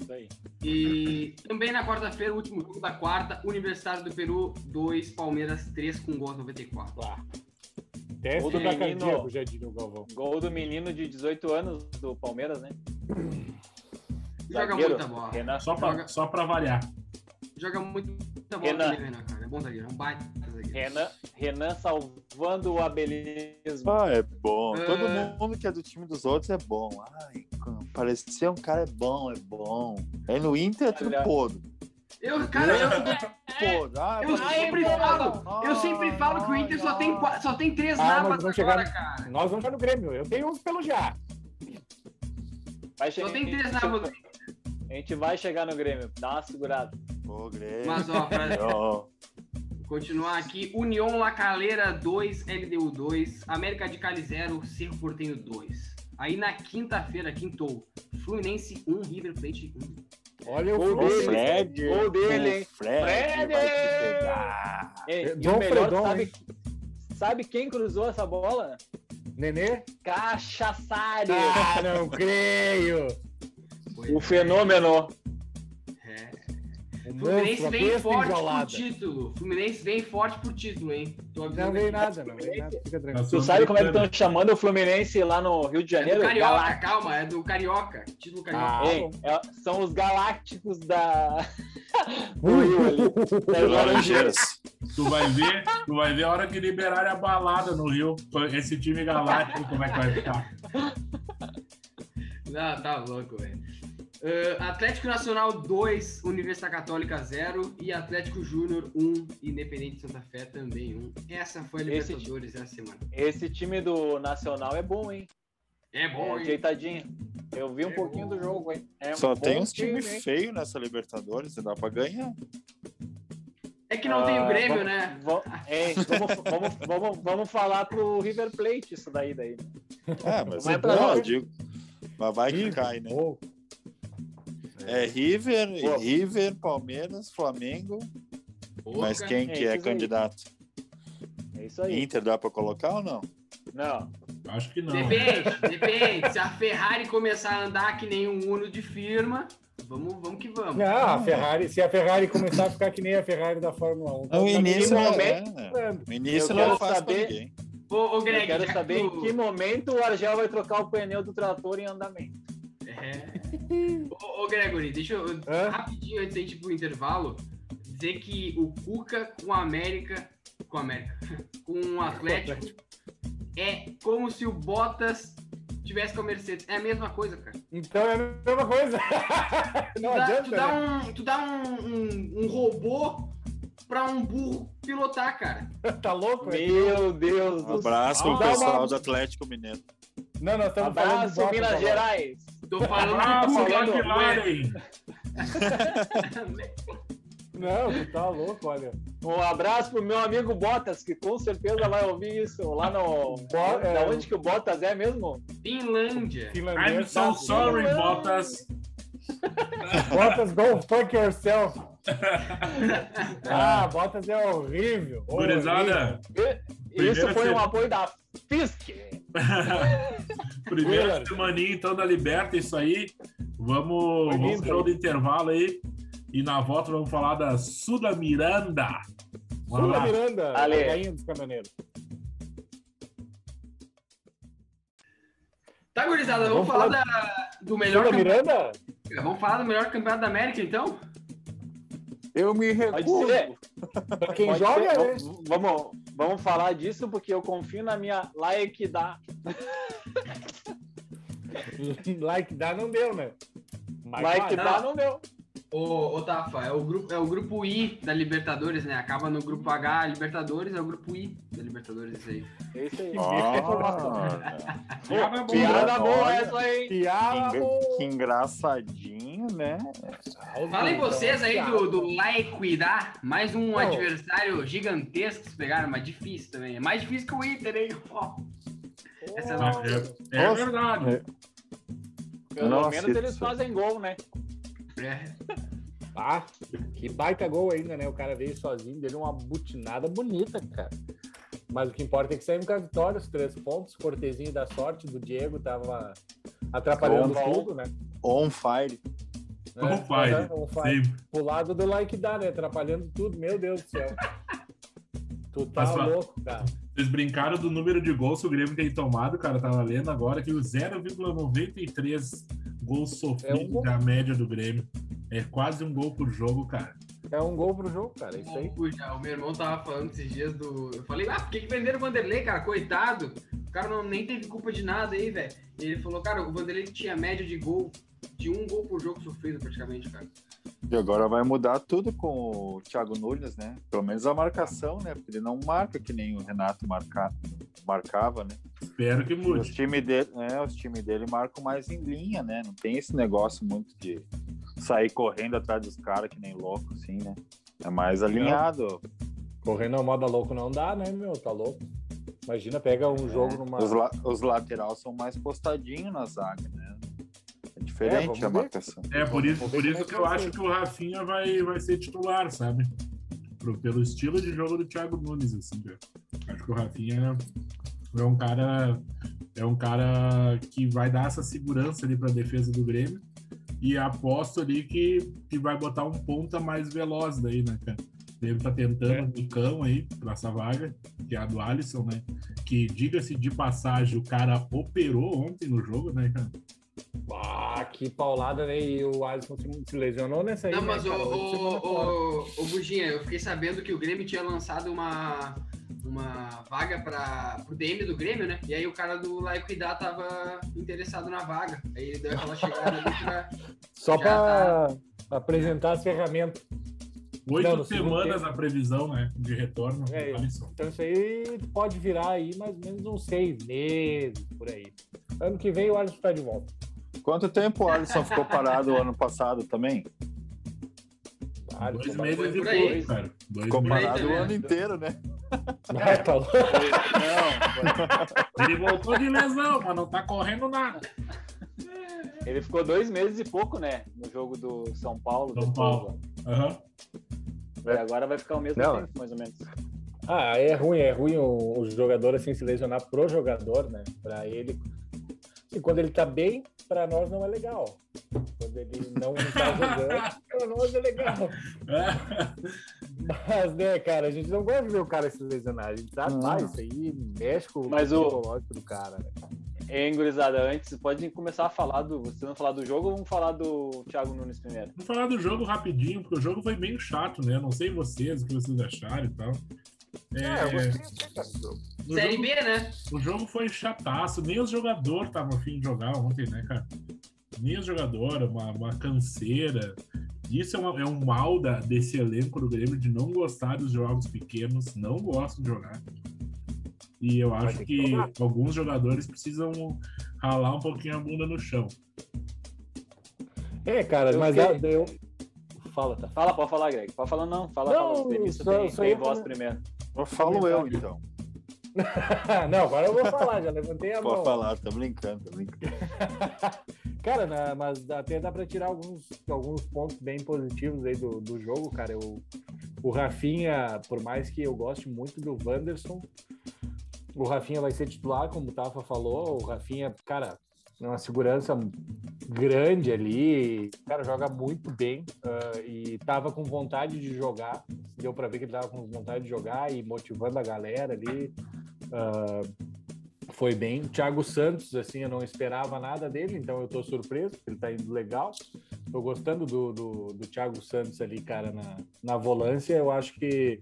Isso aí. E também na quarta-feira, o último jogo da quarta, Universitário do Peru 2, Palmeiras 3 com gol aos 94. Lá. Teste Gol do menino. cardíaco, já diria o Galvão. Gol do menino de 18 anos do Palmeiras, né? Joga Zagueiro, muita bola. Renan. Só pra, Joga. só pra variar. Joga muita bola Renan. também, Renan, cara. É bom zagueiro, é um baita zagueiro. Renan, Renan salvando o abelismo. Ah, é bom. É. Todo mundo que é do time dos outros é bom. Ai, parecer um cara é bom, é bom. Aí no Inter é tudo podre. Eu, cara, eu. Ah, eu sempre falo, eu sempre falo que o Inter só tem, só tem três Ah, napas vamos agora, chegar- cara. Nós vamos já no Grêmio. Eu tenho uns pelo já. Vai Só chegar, tem três napas. A gente vai chegar no Grêmio. Dá uma segurada. Pô, Grêmio. Mas, ó, pra continuar aqui, União La Calera 2, LDU 2, América de Cali 0, Cerro Portenho 2. Aí na quinta-feira, quintou, Fluminense 1, River Plate 1. Olha o Gol o Fluminense. dele. Fred. Gol dele, hein? O Fred, Fred! vai te pegar. Ei, É, e Dom o melhor, Fredon, sabe, hein? sabe quem cruzou essa bola? Nenê? Cachaçário! Ah, não creio. o fenômeno. É. O Fluminense vem forte enjaulada. pro título. Fluminense vem forte pro título, hein? Tô Não vem nada, não vem nada. Fica tranquilo. Tu sabe como é que estão chamando o Fluminense lá no Rio de É Janeiro? do Carioca, Galá- calma, é do Carioca. Título Carioca. Ah, Ei, é- são os galácticos da. do Rio ali. Das Laranjeiras. Tu vai ver, tu vai ver a hora que liberarem a balada no Rio. Esse time galáctico, como é que vai ficar? Não, tá louco, velho. Ah, Atlético Nacional 2, Universidade Católica 0 e Atlético Júnior 1, Independente Santa Fé também 1. Essa foi a Esse Libertadores essa semana. Esse time do Nacional é bom, hein? É É bom, hein? ajeitadinho. Eu vi um É pouquinho bom. do jogo, hein? É um Só tem bom uns times hein? feios nessa Libertadores, dá pra ganhar. É que não tem o Ah, Grêmio, vamos- né? Ei, vamos, vamos, vamos, vamos falar pro River Plate isso daí. daí. É, mas Não é é pra não, nós. eu digo. Mas vai que cai, né? É River, Pô. River, Palmeiras, Flamengo. Mas quem É que é aí. candidato? É isso aí. Inter dá pra colocar ou não? Não. Acho que não. Depende, depende. Se a Ferrari começar a andar que nem um Uno de firma, vamos, vamos que vamos. Não, a Ferrari, se a Ferrari começar a ficar que nem a Ferrari da Fórmula 1. O tá início não momento- é. O início Eu não quero é fácil saber- ninguém. Ô, ô Eu Greg, quero já saber que em tu- que momento o Argel vai trocar o pneu do trator em andamento. É. Ô, ô, Gregory, deixa eu. Hã? Rapidinho antes da gente ir pro intervalo, dizer que o Cuca com a América com o América. Com o Atlético. É como se o Bottas tivesse com a Mercedes. É a mesma coisa, cara. Então é a mesma coisa. Tu Não dá, adianta. tu dá né? um, tu dá um, um, um robô pra um burro pilotar, cara. Tá louco? é? Meu Deus Um do abraço pro Dá uma- pessoal do Atlético Mineiro. Não, nós estamos falando de Abraço, Bottas Minas agora. Gerais. Tô falando Ah, McLaren! Não, tu tá louco, olha. Um abraço pro meu amigo Botas, que com certeza vai ouvir isso lá no. Bo- Da é, onde que o Botas é mesmo? Finlândia. I'm Finlandês. so sorry, Bottas. Bottas, go fuck yourself. Ah, Bottas é horrível. horrível. Gurizada, Isso foi um apoio da Fisk. primeira Willard. semaninha então da Liberta, isso aí. Vamos, Foi vamos hein? do intervalo aí. E na volta vamos falar da Suda Miranda. Vamos Sula lá. Miranda, a Ale. rainha dos caminhoneiros. Tá, gurizada, vamos, Vamos falar, falar- da- do melhor Sula campeonato. Miranda? Vamos falar do melhor campeonato da América, então? Eu me Pode recuso. ser. Pra quem Pode joga, ser. né? Vamos, vamos falar disso porque eu confio na minha like da. Like dá, não deu, né? Mas Like não. não deu. Ô, ô Tafa, é o, grupo, é o grupo I da Libertadores, né? Acaba no grupo H, Libertadores, é o grupo I da Libertadores, isso aí. É isso aí. Olha, Piada boa. Piada boa Olha. essa aí. Piada, que, boa. que engraçadinho, né? Falem vocês aí do, do Laiquidá, mais um Não. adversário gigantesco que se pegaram, mas difícil também. É mais difícil que o Inter, hein? Ó, essa. É, é Nossa. verdade. Pelo Nossa, menos eles isso. fazem gol, né? É. Ah, que baita gol ainda, né? O cara veio sozinho, deu uma butinada bonita, cara. Mas o que importa é que saímos com a vitória, os três pontos, cortezinho da sorte do Diego tava atrapalhando bom. tudo, né? On fire. On É, fire. on fire. Pro lado do like dá, né? Atrapalhando tudo, meu Deus do céu. Tu tá Mas, louco, cara. Vocês brincaram do número de gols que o Grêmio tem tomado, cara. Tava lendo agora que o 0,93 gols sofridos É um gol. da média do Grêmio. É quase um gol por jogo, cara. É um gol pro jogo, cara. Isso aí. O, o meu irmão tava falando esses dias do. Eu falei, ah, por que, que venderam o Vanderlei, cara? Coitado. O cara não, nem teve culpa de nada aí, velho. Ele falou, cara, o Vanderlei tinha média de gol, de um gol por jogo sofrido, praticamente, cara. E agora vai mudar tudo com o Thiago Nunes, né? Pelo menos a marcação, né? Porque ele não marca que nem o Renato marca, marcava, né? Espero que E Os mude. times dele, é, os times dele marcam mais em linha, né? Não tem esse negócio muito de sair correndo atrás dos caras que nem louco, assim, né? É mais alinhado. Correndo a moda louco não dá, né, meu? Tá louco. Imagina, pega um jogo numa. Os, la os laterais são mais postadinhos na zaga, né? É diferente vamos a marcação. É, por isso, por isso é que que eu acho que o Rafinha vai, vai ser titular, sabe? Pro- pelo estilo de jogo do Thiago Nunes, assim, cara. Acho que o Rafinha é um cara. É um cara que vai dar essa segurança ali pra defesa do Grêmio. E aposto ali que, que vai botar um ponta mais veloz daí, né, cara? Ele tá tentando É. um Nicão aí pra essa vaga, que é a do Alisson, né? Que, diga-se de passagem, o cara operou ontem no jogo, né, cara? Ah, que paulada, né? E o Alisson se- se lesionou nessa aí. Não, né, mas o, cara? O, o, o Buginha, eu fiquei sabendo que o Grêmio tinha lançado uma, uma vaga para o DM do Grêmio, né? E aí o cara do Laiquidá tava interessado na vaga. Aí ele deu aquela chegada ali pra. Só Já pra apresentar as ferramentas. Oito Não, semanas a previsão, né? De retorno É, do Alisson. Então isso aí pode virar aí mais ou menos uns seis meses, por aí. Ano que vem o Alisson tá de volta. Quanto tempo o Alisson ficou parado ano passado também? Ah, Dois meses e aí. cara. Dois Ficou parado o também. ano inteiro, né? vai- tá louco. Não, Ele voltou de lesão, mas não tá correndo nada. Ele ficou dois meses e pouco, né? No jogo do São Paulo. São depois, Paulo. Aham. ó. E agora vai ficar o mesmo Não. tempo, mais ou menos. Ah, é ruim, é ruim o, o jogador assim se lesionar pro jogador, né? Pra ele. E quando ele tá bem, pra nós não é legal. Quando ele não tá jogando, pra nós é legal. Mas, né, cara, a gente não gosta de ver o cara se lesionar. A gente sabe, Não. ah, isso aí mexe com Mas o o- psicológico do cara, né? Gurizada, antes, pode começar a falar do. Vocês vão falar do jogo ou vamos falar do Thiago Nunes primeiro? Vamos falar do jogo rapidinho, porque o jogo foi bem chato, né? Não sei vocês, o que vocês acharam e tal. É, eu É, gostei até, cara, do jogo. no Série jogo- B, né? O jogo foi chataço, nem os jogadores estavam afim de jogar ontem, né, cara? Nem os jogadores, uma, uma canseira. Isso é, uma- é um mal da, desse elenco do Grêmio de não gostar dos jogos pequenos, não gostam de jogar. E eu acho que que alguns jogadores precisam ralar um pouquinho a bunda no chão. É, cara, Eu mas eu... Fala, tá. Fala, pode falar, Greg. Pode falar, não. Fala, Não, fala. O só- tem, só tem voz primeiro. Eu falo eu, então. Não, agora eu vou falar, já levantei a mão. Pode falar, tô brincando, tô brincando. Cara, né, mas até dá pra tirar alguns, alguns pontos bem positivos aí do, do jogo, cara. Eu, o Rafinha, por mais que eu goste muito do Wanderson, o Rafinha vai ser titular, como o Tafa falou. O Rafinha, cara, uma segurança grande ali. O cara joga muito bem ah, e tava com vontade de jogar. Deu pra ver que ele tava com vontade de jogar e motivando a galera ali. Ah, foi bem. Thiago Santos, assim, eu não esperava nada dele, então eu tô surpreso, ele tá indo legal. Tô gostando do, do, do Thiago Santos ali, cara, na, na volância. Eu acho que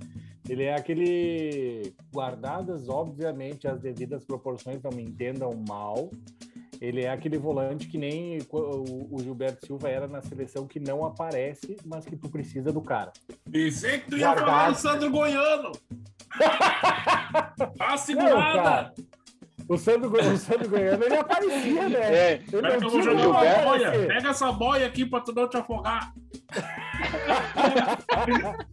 ele é aquele. Guardadas, obviamente, as devidas proporções, não me entendam mal. Ele é aquele volante que nem o, Gilberto Silva era na seleção, que não aparece, mas que tu precisa do cara. Pensei que tu ia Guardado. falar do Sandro Goiano! Tá Não, segurada! cara. O Sandro, o Sandro Goiano, ele aparecia, né? É, Ele eu não tinha uma boia. Pega essa boia aqui pra tu não te afogar.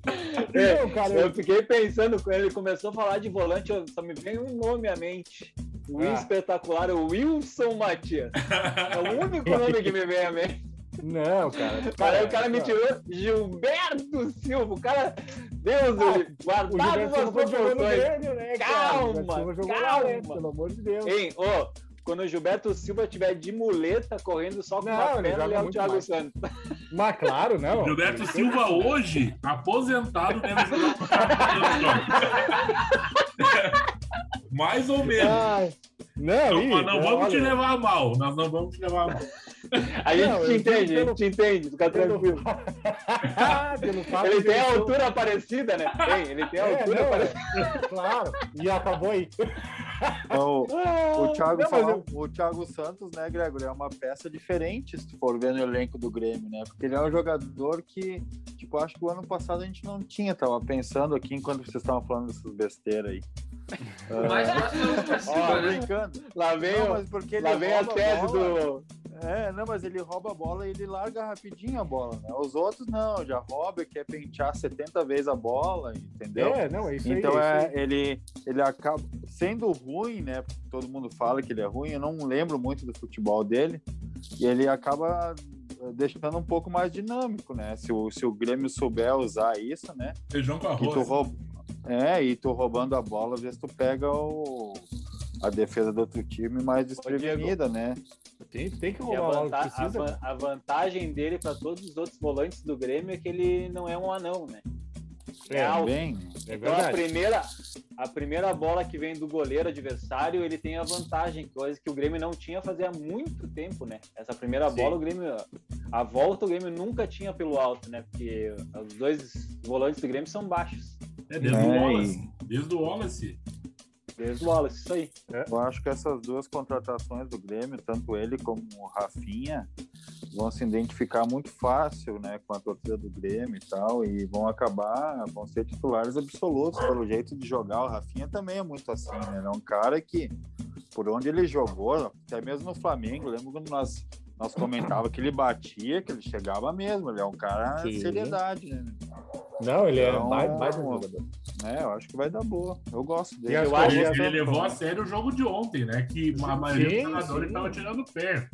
Não, cara, eu fiquei pensando, quando ele começou a falar de volante, só me veio um nome à mente. O Ah. espetacular, o Wilson Matias. É o único nome que me vem à mente. Não, cara. Aí o cara me ó, tirou Gilberto Silva. O cara, Deus, Ah, ele Gilberto Silva no proporções. Grêmio, né, cara? Calma, calma. lá, né? Pelo amor de Deus. Hein, ô, quando o Gilberto Silva tiver de muleta correndo só com Não, uma perna, ele é o Thiago mais. Santos. Mas claro, não. Gilberto Silva hoje, aposentado, deve jogar cara. Mais ou menos. Ai, não, Não, ih, mas não vamos te olha, levar a mal. Nós não vamos te levar a mal. A gente Não, te entende, digo a gente te entende, fica pelo- tranquilo. pelo fato Ele tem a sou- altura parecida, né? Tem, ele tem a É, altura não, parecida. é, claro. E acabou aí. Então, o, Thiago Não, mas fala- eu- o Thiago Santos, né, Gregor, é uma peça diferente se tu for ver no elenco do Grêmio, né? Porque ele é um jogador que, tipo, acho que o ano passado a gente não tinha. Tava pensando aqui enquanto vocês estavam falando dessas besteiras aí. Próximo é o Lucas Ó, né? brincando. Lá vem, Não, mas porque ele lá vem a tese bola. do. É, não, mas ele rouba a bola e ele larga rapidinho a bola, né? Os outros não, já rouba e quer pentear 70 vezes a bola, entendeu? É, não, é isso aí. Então é é, isso ele, ele acaba sendo ruim, né? Porque todo mundo fala que ele é ruim. Eu não lembro muito do futebol dele. E ele acaba eh, deixando um pouco mais dinâmico, né? Se o, se o Grêmio souber usar isso, né? Feijão com tu arroz. rouba, é, e tu roubando a bola, às vezes tu pega o, a defesa do outro time mais desprevenida, né? Tem, tem que E a, roubar a vanta- a van- a vantagem dele para todos os outros volantes do Grêmio é que ele não é um anão, né? É, alto. Bem, É Então a verdade. primeira, a primeira bola que vem do goleiro adversário, ele tem a vantagem, coisa que o Grêmio não tinha fazia muito tempo, né? Essa primeira Sim. bola, o Grêmio. A volta o Grêmio nunca tinha pelo alto, né? Porque os dois volantes do Grêmio são baixos. É desde É, o e- Wallace. Desde o Wallace. Desde o Wallace, isso aí. eu acho que essas duas contratações do Grêmio, tanto ele como o Rafinha, vão se identificar muito fácil, né, com a torcida do Grêmio e tal, e vão acabar, vão ser titulares absolutos pelo jeito de jogar. O Rafinha também é muito assim, né? Ele é um cara que, por onde ele jogou, até mesmo no Flamengo, lembro quando nós nós comentava que ele batia, que ele chegava mesmo, ele é um cara de seriedade, né? Não, ele é Então, mais, mais um jogador. Né? Eu acho que vai dar boa. Eu gosto dele. Eu acho Ele, ele levou a sério o jogo de ontem, né? Que a maioria Sim, dos jogadores sim. estava tirando o pé.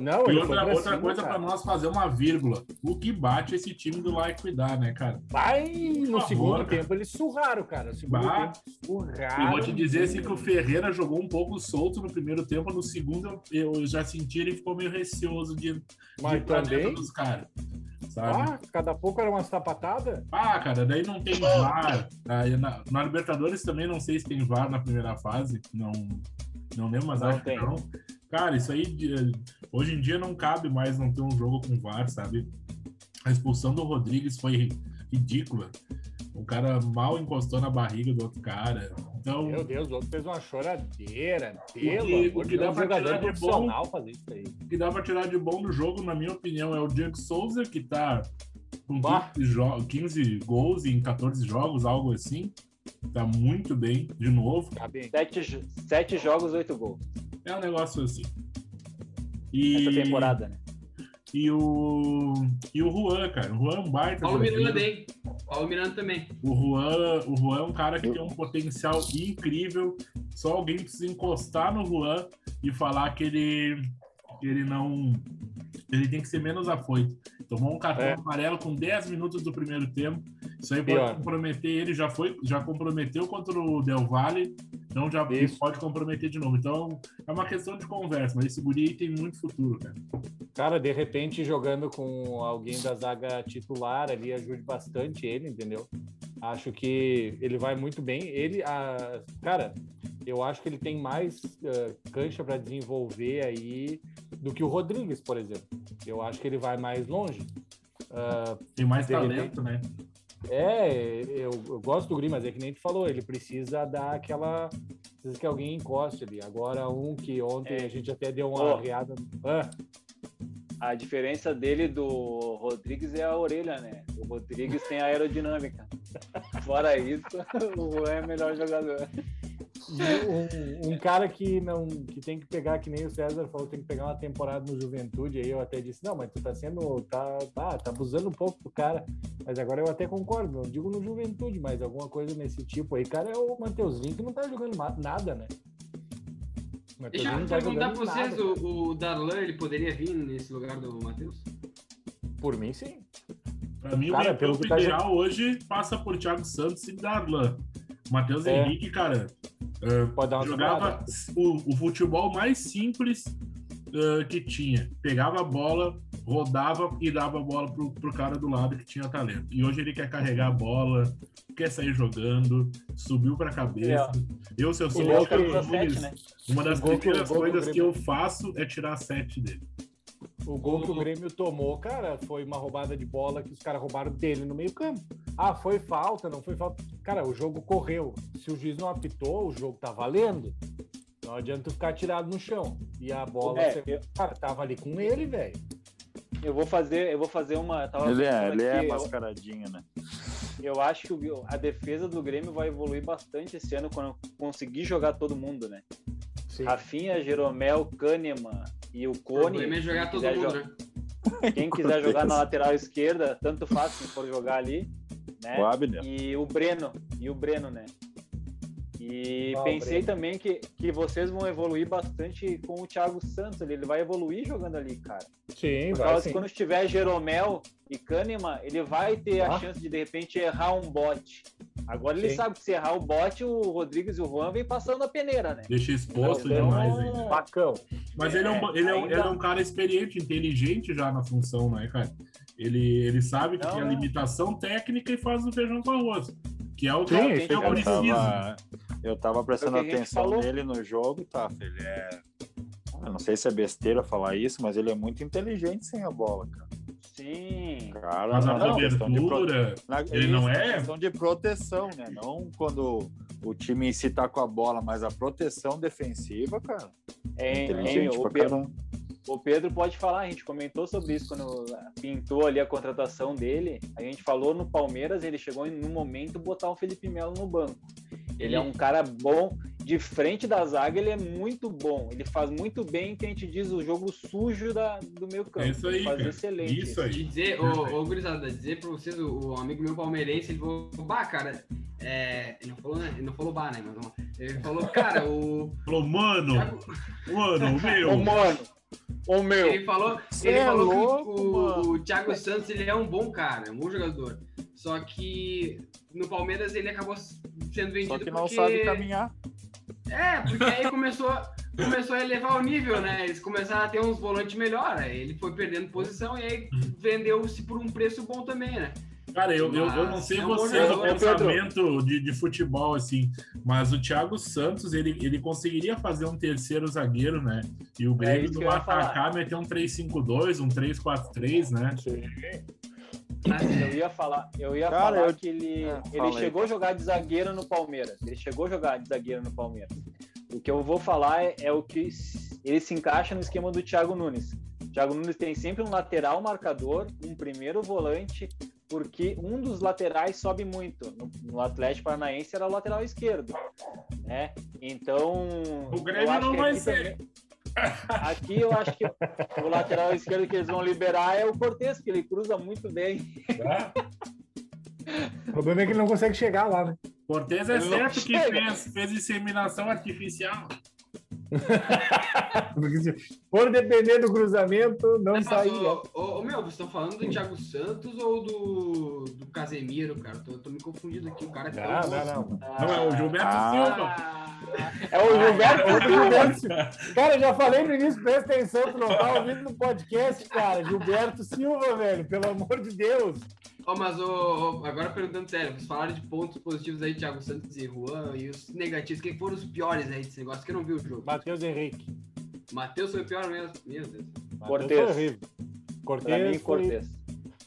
Não, E outra, outra cima, coisa cara. para nós fazer uma vírgula. O que bate esse time do Like cuidar, né, cara? Vai no segundo cara. tempo, eles surraram, cara. No segundo Bah. tempo, surraram. E vou te dizer assim que o Ferreira jogou um pouco solto no primeiro tempo, no segundo eu, eu já senti ele ficou meio receoso de, de Mas ir pra dentro também, dos caras. Sabe? ah, cada pouco era uma sapatada. Ah, cara, daí não tem VAR. Aí na, na Libertadores também não sei se tem VAR na primeira fase. Não, não lembro, mas Não acho tem. que não. Cara, isso aí hoje em dia não cabe mais não ter um jogo com VAR, sabe? A expulsão do Rodrigues foi ridícula. O cara mal encostou na barriga do outro cara. Então, Meu Deus, o outro fez uma choradeira. Pelo o amor que de dá jogador tirar de profissional fazer isso aí. o que dá pra tirar de bom do jogo, na minha opinião, é o Diego Souza, que tá com Bah. 15, jo- 15 gols em 14 jogos, algo assim. Tá muito bem, de novo. Tá bem. Sete, sete jogos, oito gols. É um negócio assim. E, Essa temporada, né? E o, e o Juan, cara. O Juan é um baita Paulo. Miranda, hein? Paulo Miranda também. O Juan, o Juan é um cara que tem um potencial incrível. Só alguém precisa encostar no Juan e falar que ele, que ele não. Ele tem que ser menos afoito. Tomou um cartão É. amarelo com 10 minutos do primeiro tempo. Isso aí pode Pior. comprometer ele. Já, foi, já comprometeu contra o Del Valle. Então já Isso. pode comprometer de novo. Então é uma questão de conversa. Mas esse guri tem muito futuro, cara. Cara, de repente, jogando com alguém da zaga titular ali, ajude bastante ele, entendeu? Acho que ele vai muito bem. Ele, a, cara, eu acho que ele tem mais eh, cancha para desenvolver aí do que o Rodrigues, por exemplo. Eu acho que ele vai mais longe. Ah, Tem mais talento, né? É, eu, eu gosto do Guri, mas é que nem tu falou, ele precisa dar aquela. Precisa que alguém encoste ali. Agora, um que ontem É. a gente até deu uma reada. Ah, A diferença dele do Rodrigues é a orelha, né? O Rodrigues tem aerodinâmica. Fora isso, o Juan é melhor jogador. Um, um cara que não que tem que pegar, que nem o César falou, tem que pegar uma temporada no Juventude. Aí eu até disse, não, mas tu tá sendo. tá, tá, tá abusando um pouco do cara. Mas agora eu até concordo, não digo no Juventude, mas alguma coisa nesse tipo aí. Cara, é o Mateuzinho que não tá jogando nada, né? Deixa eu tá perguntar pra vocês, nada, o, o Darlan, ele poderia vir nesse lugar do Matheus? Por mim, sim. Pra mim, Cara, o pelo que tá ideal hoje passa por Thiago Santos e Darlan. Matheus É. Henrique, cara, uma jogava o, o futebol mais simples eh, que tinha. Pegava a bola, rodava e dava a bola pro, pro cara do lado que tinha talento. E hoje ele quer carregar a bola, quer sair jogando, subiu pra cabeça. Eu, se eu sou o é o Lucas camisa Nunes, sete, né? uma das primeiras coisas que eu faço é tirar sete dele. O gol que o Grêmio tomou, cara, foi uma roubada de bola que os caras roubaram dele no meio-campo. Ah, foi falta, não foi falta. Cara, o jogo correu. Se o juiz não apitou, o jogo tá valendo. Não adianta tu ficar tirado no chão. E a bola, É, você- eu, cara, tava ali com ele, velho. eu vou fazer, eu vou fazer uma. Ele é, ele é aqui, eu- mascaradinho, né? Eu acho que a defesa do Grêmio vai evoluir bastante esse ano quando conseguir jogar todo mundo, né? Sim. Rafinha, Jeromel, Kahneman e o O Cone. problema é jogar quem todo quiser mundo, jo- né? Quem quiser jogar na lateral esquerda, tanto faz se for jogar ali, né? O Abner. E o Breno, e o Breno, né? E Ah, o pensei Breno. também que, que vocês vão evoluir bastante com o Thiago Santos ali. Ele vai evoluir jogando ali, cara. Sim, Por vai causa sim. que quando estiver Jeromel e Kahneman, ele vai ter Ah. a chance de de repente errar um bote. Agora ele Sim. sabe que se errar o bote, o Rodrigues e o Juan vem passando a peneira, né? Deixa exposto Então, demais ainda. Facão. Mas ele é, um, ele, é um, ainda- ele é um cara experiente, inteligente já na função, né, cara? Ele, ele sabe que Não, tem a não. limitação técnica e faz o feijão com arroz. Que é o que Sim, eu, isso eu Eu preciso. tava, eu tava prestando atenção nele no jogo, tá? Ele é. Eu não sei se é besteira falar isso, mas ele é muito inteligente sem a bola, cara. Sim. Cara, Mas a na questão de pro- cobertura, na- ele não isso, é? questão de proteção, né? Não quando o time em si tá com a bola, mas a proteção defensiva, cara. É, inteligente é, o, pra Pedro, o Pedro pode falar, a gente comentou sobre isso quando pintou ali a contratação dele. A gente falou no Palmeiras, ele chegou em no momento botar o Felipe Melo no banco. Ele é um cara bom, de frente da zaga, ele é muito bom. Ele faz muito bem o que a gente diz o jogo sujo da, do meio campo. É isso aí, ele faz cara. excelente. Isso aí. E dizer, ô, ô Gurizada, dizer pra vocês, o, o amigo meu palmeirense, ele falou, bah, cara, é, ele não falou, né? Ele não falou bah, né? Mas. Ele falou, cara, o. Falou, mano, Thiago- mano, Ô, meu. mano, ô meu, Ele falou, Cê ele é falou louco, que o, o Thiago Santos ele é um bom cara, é um bom jogador. Só que no Palmeiras ele acabou sendo vendido Só que não porque... sabe caminhar. É, porque aí começou, começou a elevar o nível, né? Eles começaram a ter uns volantes melhor, aí ele foi perdendo posição e aí vendeu-se por um preço bom também, né? Cara, eu, eu, eu não sei É um bom vocês, o jogador, pensamento de, de futebol, assim, mas o Thiago Santos, ele, ele conseguiria fazer um terceiro zagueiro, né? E o Grêmio no eu ia falar. atacar meter um 3-5-2, um 3-4-3, né? Sim. Eu ia falar, eu ia Cara, falar eu- que ele, É, ele aí, chegou a jogar de zagueiro no Palmeiras. Ele chegou a jogar de zagueiro no Palmeiras. O que eu vou falar é, é o que ele se encaixa no esquema do Thiago Nunes. O Thiago Nunes tem sempre um lateral marcador, um primeiro volante, porque um dos laterais sobe muito. No, no Atlético Paranaense era o lateral esquerdo, né? Então, O Grêmio não vai ser. também- Aqui eu acho que o lateral esquerdo que eles vão liberar é o Cortez, que ele cruza muito bem. Tá? O problema é que ele não consegue chegar lá, né? Cortez é Ele não certo que fez, fez inseminação artificial. For depender do cruzamento, não Mas, saía. ô, ô, ô, meu, vocês estão falando do Thiago Santos ou do, do Casemiro, cara? Tô, tô me confundindo aqui. O cara é tão Não, bom não, assim. não. Não, é o Gilberto Ah. Silva. É o Gilberto. Gilberto. Cara, eu já falei no início, presta atenção, tu não tá ouvindo no podcast, cara. Gilberto Silva, velho, pelo amor de Deus. Ó, mas ô, ô, agora perguntando sério, vocês falaram de pontos positivos aí, Thiago Santos e Juan, e os negativos, quem foram os piores aí desse negócio? Que eu não vi o jogo. Matheus Henrique. Matheus foi o pior mesmo. Meu Deus. Cortez. foi horrível. Pra Cortez mim, foi, Cortez.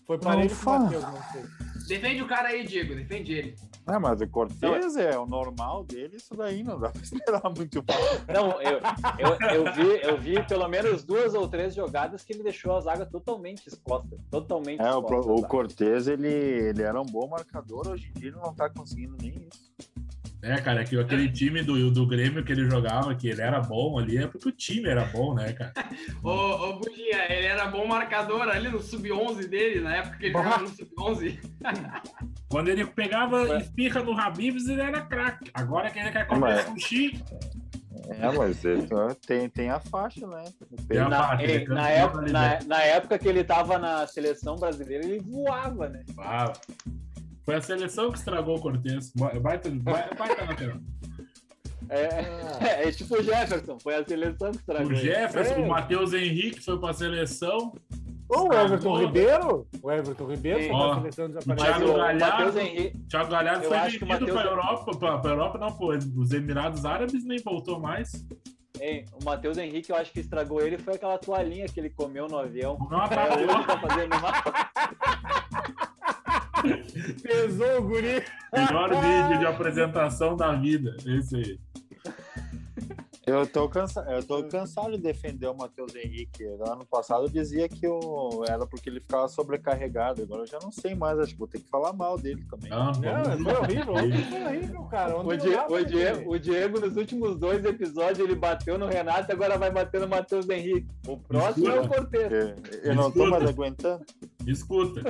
foi parede o fala. Matheus, não sei. Defende o cara aí, Diego, defende ele. Ah, mas o Cortez é o normal dele, isso daí não dá pra esperar muito. Não, eu, eu, eu, vi, eu vi pelo menos duas ou três jogadas que ele deixou a zaga totalmente exposta. Totalmente É, o, exposta. o zaga. Cortez, ele, ele era um bom marcador, hoje em dia ele não tá conseguindo nem isso. É, cara, que aquele time do, do Grêmio que ele jogava, que ele era bom ali, é porque o time era bom, né, cara? Ô, ô Budinha, ele era bom marcador ali no sub-11 dele, na época que ele jogava no sub-11. Quando ele pegava espirra no Habibs, ele era craque. Agora que ele quer comer Mas- sushi, É, mas ele, tem, tem a faixa, né? Tem. Na, faixa, ele campeão na, época, na, Libertadores. na época que ele tava na seleção brasileira, ele voava, né? Ah, foi a seleção que estragou o Cortez. Vai, vai, vai, vai tá na tela. É, é, tipo o Jefferson, foi a seleção que estragou. O. Jefferson, É. o Matheus Henrique foi pra seleção. Ô, o Everton. Ribeiro. O Everton Ribeiro foi Ó, pra seleção o desaparecida. Thiago o Galhardo- Matheus Henrique, Thiago Galhardo Eu foi acho que o vendido Matheus- pra Europa, pra, pra Europa não, pô, os Emirados Árabes nem voltou mais. hein, o Matheus Henrique, eu acho que estragou ele foi aquela toalhinha que ele comeu no avião. Não É, tá fazendo mal. Pesou o guri. Melhor vídeo de apresentação da vida. Esse aí. Eu tô, cansa... eu tô cansado de defender o Matheus Henrique. Ano passado eu dizia que o... era porque ele ficava sobrecarregado. Agora eu já não sei mais, acho que vou ter que falar mal dele também. Não, Não, vamos- foi horrível. Ontem foi horrível, cara. Ontem O, não pra o Die- defender. o Diego, nos últimos dois episódios, ele bateu no Renato e agora vai bater no Matheus Henrique. O próximo é o Cortez. É, Eu não tô Escuta. mais aguentando. Escuta.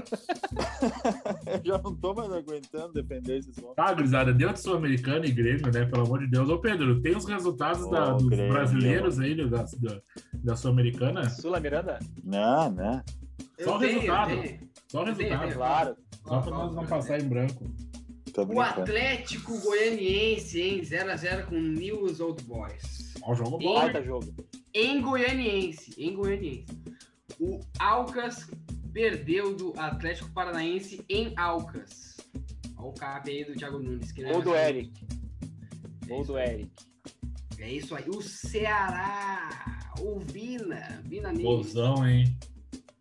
Eu já não tô mais aguentando defender esses homens. Tá, gurizada, deu de Sul-Americana e Grêmio, né? Pelo amor de Deus. Ô, Pedro, tem os resultados da- Ô, dos Grêmio. brasileiros aí, da, da, da Sul-Americana? Sula Miranda? Não, né? Só o resultado. eu. Só o resultado. Claro. Só pra nós não passar em branco. O. Atlético Goianiense, hein? 0x0 com News Old Boys. Ó, o jogo E- bom. Baita jogo. Em Goianiense, em Goianiense. O Alcas perdeu do Atlético Paranaense em Alcas. Olha o cap aí do Thiago Nunes. Que é Gol do assim. Eric. Gol do Eric. É isso aí. O Ceará. O Vina. Vina. Bolzão, hein?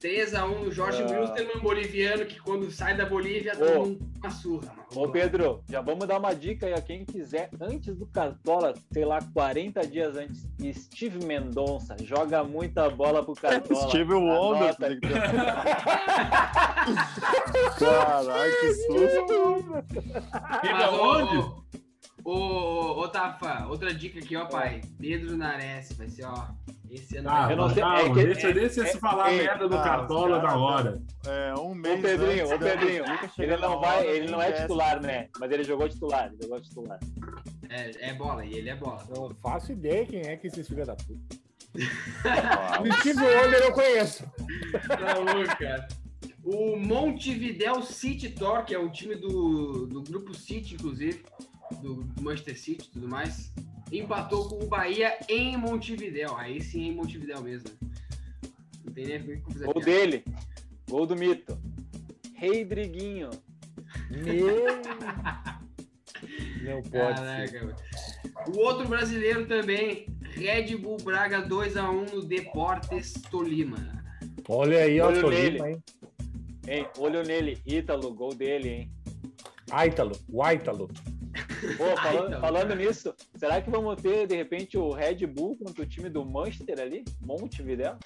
3x1 o Jorge Ah. Wilstermann, boliviano, que quando sai da Bolívia, Ô. toma um- uma surra. Ô Pedro, já vamos dar uma dica aí a quem quiser, antes do Cartola, sei lá, 40 dias antes, Steve Mendonça, joga muita bola pro Cartola. Steve Wonder. Ter- Caralho, que susto. Fica Mas, onde? Ô, Ô, ô, ô, Tafa, outra dica aqui, ó, pai. Pedro Nares, vai ser, ó. Esse ano Ah, vai Eu não sei, calma, é que- deixa, é- deixa é- se falar é- merda do ah, Cartola caras- hora. É, um Ô mês Pedrinho, antes ô da Pedrinho, ele não vai, hora, ele não é titular, né? Mas ele jogou titular, ele jogou titular. É, é bola, e ele é bola. Não faço ideia quem é que esses filhos da puta. O Steve Wonder eu conheço. Tá louco, cara. O Montevideo City Tor, que é o time do, do grupo City, inclusive, do Manchester City e tudo mais, empatou com o Bahia em Montevideo. Aí sim, em Montevideo mesmo. Não tem nem a ver com fazer Gol piada. dele, gol do mito. Reidriguinho. Meu. Não pode Caraca. O outro brasileiro também, Red Bull Braga 2x1 no Deportes Tolima. Olha aí, ó, Olho Tolima, nele. hein? Hein, olho nele, Ítalo, gol dele, hein? Aitalo, o Aitalo. Pô, Ai, falando, não. falando nisso, será que vamos ter, de repente, o Red Bull contra o time do Manchester ali? Montevideo?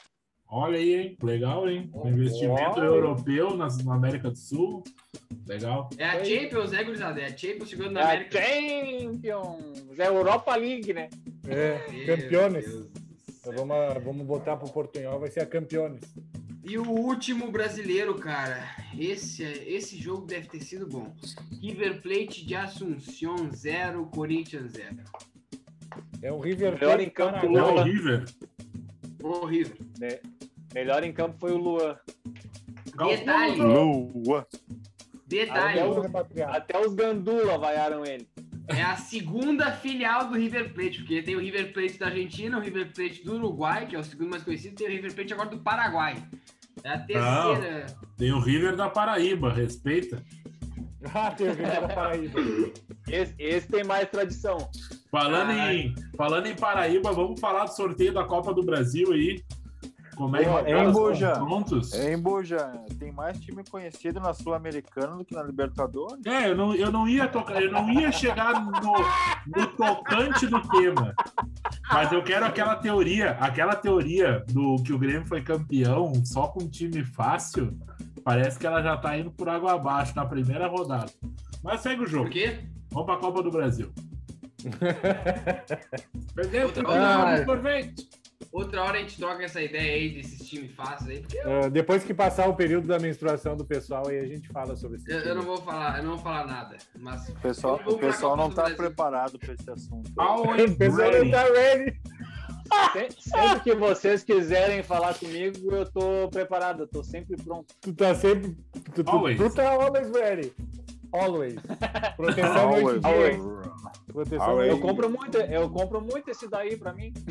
Olha aí, hein? Legal, hein? Um investimento europeu na, na América do Sul. Legal. É a Champions, né, gurizada? É a Champions chegando na É a América. Champions! É a Europa League, né? É, do Então vamos, vamos botar pro portunhol, vai ser a campeones. E o último brasileiro, cara. Esse, esse jogo deve ter sido bom. River Plate de Assunção 0, Corinthians 0. É o River Melhor Plate em campo, Paraná. É o. River. Horrível. né? Melhor em campo foi o Luan. Detalhe, Lua. detalhe. Até o- repatriar. Até os Gandula vaiaram ele. É a segunda filial do River Plate, porque tem o River Plate da Argentina, o River Plate do Uruguai, que é o segundo mais conhecido, tem o River Plate agora do Paraguai. É a terceira. Tem o River da Paraíba, respeita. Ah, tem o River da Paraíba. Esse, esse tem mais tradição. Falando Ai. em, falando em Paraíba, vamos falar do sorteio da Copa do Brasil aí. Como é que caras Buja? Em Buja, tem mais time conhecido na Sul-Americana do que na Libertadores? É, eu não, eu não ia tocar, eu não ia chegar no, no tocante do tema. Mas eu quero aquela teoria, aquela teoria do que o Grêmio foi campeão só com um time fácil. Parece que ela já tá indo por água abaixo na primeira rodada. Mas segue o Por jogo. quê? Vamos pra Copa do Brasil. Perdeu, Ah, o sorvete. Outra hora a gente troca essa ideia aí desses times fáceis aí, porque eu, Ah, depois que passar o período da menstruação do pessoal, aí a gente fala sobre isso. eu- eu não vou falar, eu não vou falar nada. Mas O pessoal, o pessoal não está Brasil. preparado para esse assunto. Always O pessoal não tá ready. Se- Sempre que vocês quiserem falar comigo, eu tô preparado, eu tô sempre pronto. Tu tá sempre. Tu, tu, Always. tu tá always ready. Always. Proteção noite e dia. Always. Proteção Always. Eu compro muito, eu compro muito esse daí pra mim.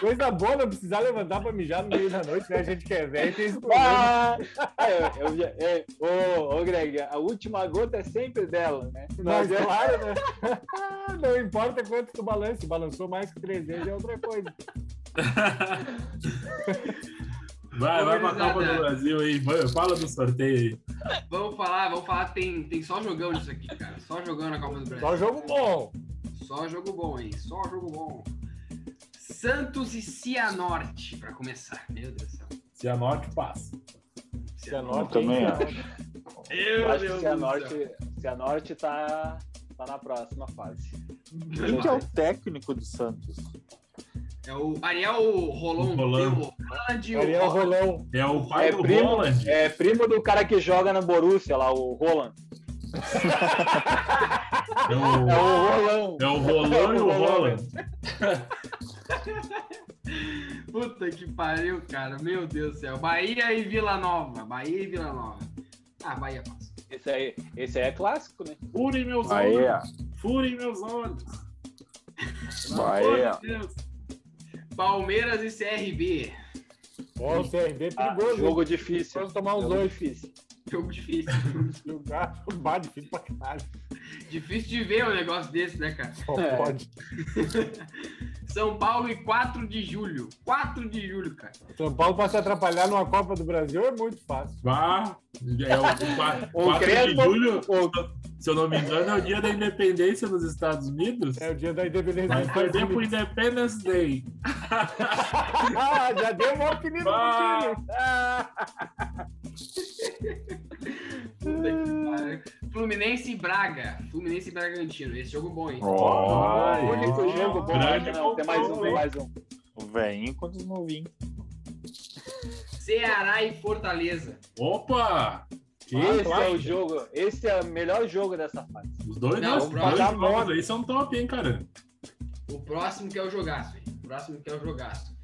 Coisa boa, não precisar levantar pra mijar no meio da noite, né? A gente que é velho tem esse problema. Ah, eu, eu, já- é, ô, ô, Greg, a última gota é sempre dela, né? Mas é- claro, né? Não importa quanto tu balance, balançou mais que três vezes é outra coisa. Vai, vai pra. Copa do Brasil aí. Fala do sorteio aí. vamos falar, vamos falar, tem, tem só jogão nisso aqui, cara. Só jogão na Copa do Brasil. Só jogo bom. Só jogo bom, hein? Só jogo bom. Santos e Cianorte, pra começar. Meu Deus do céu. Cianorte passa. Cianorte também hein, acho. Eu acho que Cianorte. Cianorte tá, tá na próxima fase. Quem que é o técnico do Santos? É o Ariel Rolon. O e o Ariel. Rolão. É o pai É do primo, Roland. é primo do cara que joga na Borussia lá, o Roland. É É o, o Rolão. é o Rolão e o Roland. Puta que pariu, cara. Meu Deus do céu. Bahia e Vila Nova. Bahia e Vila Nova. Ah, Bahia passa. Esse aí, esse aí é clássico, né? Furem meus Bahia. olhos. Furem meus olhos. Pelo Bahia. amor de Deus. Palmeiras e CRB. Ó, o CRB é Ah, perigoso. jogo difícil. Vamos tomar uns Jogo dois. difícil. Jogo difícil. Jogar, bah, difícil pra caralho. difícil de ver um negócio desse, né, cara? Só É. pode. São Paulo e 4 de julho. 4 de julho, cara. São Paulo pra se atrapalhar numa Copa do Brasil é muito fácil. Vá. É o 4, O de Crespo- julho, o- se eu não me engano, é o dia da independência dos Estados Unidos. É o dia da independência Vai dos Estados perder pro. Independence Day. Ah, já deu uma apelido. Ah. Fluminense e Braga. Fluminense e Bragantino. Esse jogo bom, hein? Ó, Ai, O único jogo bom. grande Não, tem mais um, tem mais um. o velhinho contra os novinhos. Ceará e Fortaleza. Opa! Que Esse é o jogo, esse é o melhor jogo dessa fase. Os dois, Não, dois, o dois próximo- jogos aí são top, hein, cara? O próximo que é o jogaço, hein? O próximo que é o jogaço.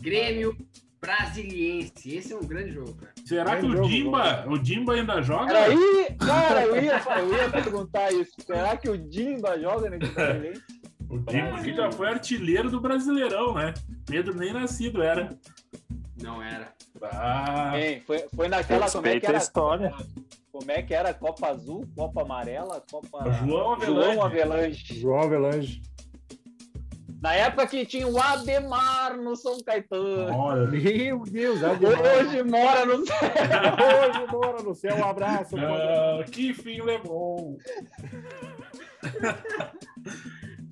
Grêmio Brasiliense. Esse é um grande jogo, cara. Será que o jogo, Dimba, o Dimba ainda joga? Era aí, cara, eu ia, eu ia perguntar isso. Será que o Dimba joga nesse brasileiro? O Dimba que já foi artilheiro do Brasileirão, né? Pedro nem nascido era. Não era. Ah, Hein, foi, foi naquela, como é que Respeita a era? história. Como é que era? Copa Azul, Copa Amarela, Copa... João Avelange. João Avelange. João Avelange. Na época que tinha o Ademar no São Caetano. Olha, Meu Deus, Ademar. Hoje mora no céu. Hoje mora no céu. Um abraço. ah, que fim levou.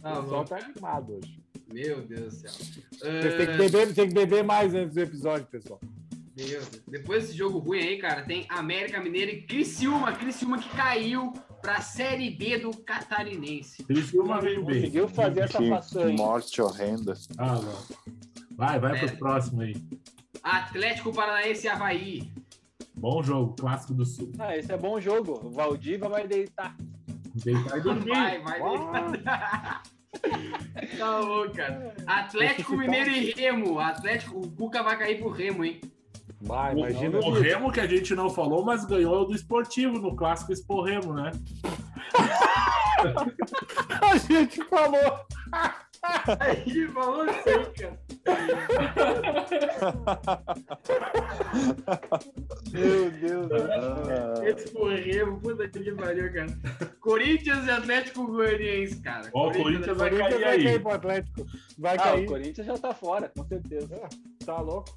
Tá o pessoal tá animado hoje. Meu Deus do céu. Vocês têm que Ah, beber, tem que beber mais antes do episódio, pessoal. Meu Deus. Depois desse jogo ruim aí, cara, tem América Mineira e Criciúma. Criciúma que caiu pra Série B do Catarinense. Criciúma veio bem. Conseguiu fazer essa Que façanha. morte horrenda. Ah, não. Vai, vai É. pro próximo aí. Atlético Paranaense e Havaí. Bom jogo, clássico do Sul. Ah, esse é bom jogo. O Valdiva vai deitar. Deitar e dormir. Vai, vai. tá louco, cara. Atlético Mineiro e Remo. Atlético, o Cuca vai cair pro Remo, hein? Vai, O, imagina o Remo que a gente não falou, mas ganhou do esportivo no clássico Expo Remo, né? a gente falou. Ele falou assim, cara. Meu Deus do Ah, Esse puta que pariu, cara. Corinthians e Atlético Goianiense, cara. Ó, o Corinthians vai Corinthians cair vai aí. cair pro Atlético. Vai Ah, cair. o Corinthians já tá fora, com certeza. Tá louco?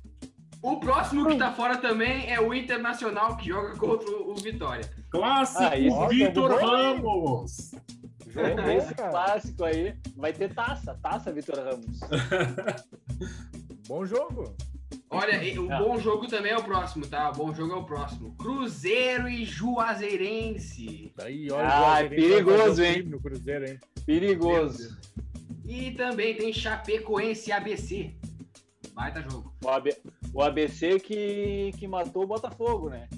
O próximo que tá fora também é o Internacional, que joga contra o Vitória. Clássico Ah, Vitor? Ramos. Jogo bom, Esse cara. clássico aí vai ter taça, taça Vitor Ramos. Bom jogo. Olha, o bom jogo também é o próximo, tá? O bom jogo é o próximo. Cruzeiro e Juazeirense. Aí, olha, Ah, vai perigoso, hein? No Cruzeiro, hein? Perigoso. E também tem Chapecoense e ABC. Baita jogo. O, AB o ABC que, que matou o Botafogo, né?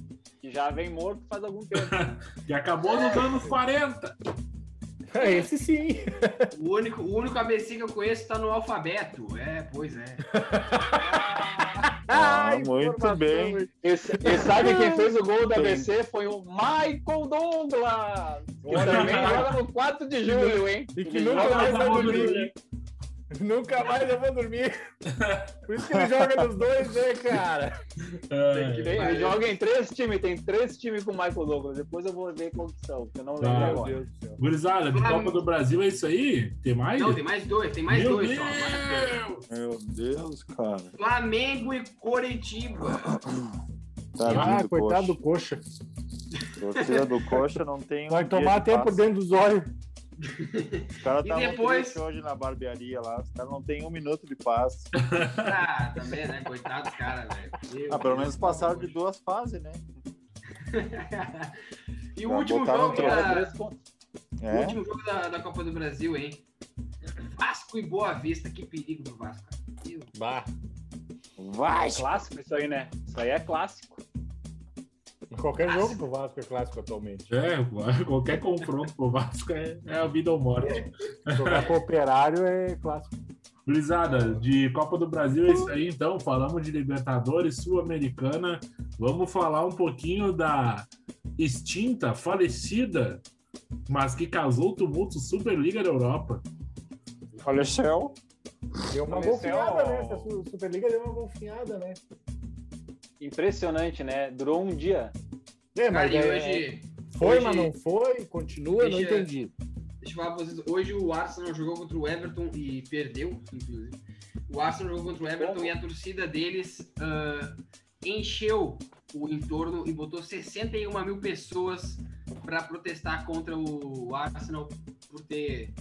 Que já vem morto faz algum tempo. Que acabou nos anos 40. É, esse sim. O único, o único ABC que eu conheço tá no alfabeto. É, pois é. Ah, Ai, muito informação, bem. E, sabe quem fez o gol do Tem. ABC? Foi o Michael Douglas! Que também joga no 4 de julho, hein? E que Ele nunca mais vai 4 de dormir. Nunca mais eu vou dormir. Por isso que ele joga nos dois, né, cara? Tem- Ele joga em três times, tem três times com o Michael Douglas. Depois eu vou ver qual que são, porque eu não lembro Tá. Meu agora. Deus do céu. Gurizada, de Copa do Brasil é isso aí? Tem mais? Não, tem mais dois, tem mais Meu dois Deus! só. Meu Deus, cara. Flamengo e Coritiba. Tadinho Ah, do coitado do coxa. coxa. Torcida do coxa não tem um Vai dia tomar tempo dentro dos olhos. Os caras E estavam depois- tristes hoje na barbearia lá. Os caras não tem um minuto de paz. Ah, também, né? Coitado dos caras, velho. Ah, pelo menos passaram de duas fases, né? E o último jogo, um da, pontos. o É. último jogo da, da Copa do Brasil, hein? Vasco e Boa Vista, que perigo do Vasco. cara. Bah. Vai! Clássico isso aí, né? Isso aí é clássico. Qualquer jogo pro Vasco é clássico atualmente. É, qualquer confronto pro Vasco é, é a vida ou morte. Jogar pro operário é clássico. Gurizada, de Copa do Brasil é isso aí, então. Falamos de Libertadores, Sul-Americana. Vamos falar um pouquinho da extinta, falecida, mas que causou tumulto Superliga da Europa. Faleceu. Deu uma Comercial. golfinhada, né? Essa Su- Superliga deu uma golfinhada, né? Impressionante, né? Durou um dia. É, Cara, mas e é- hoje, foi, hoje- mas não foi, continua, não Deixa- entendi. deixa eu falar pra vocês, hoje o Arsenal jogou contra o Everton e perdeu, inclusive. O Arsenal jogou contra o Everton e a torcida deles ah, encheu o entorno e botou 61 mil pessoas para protestar contra o Arsenal por ter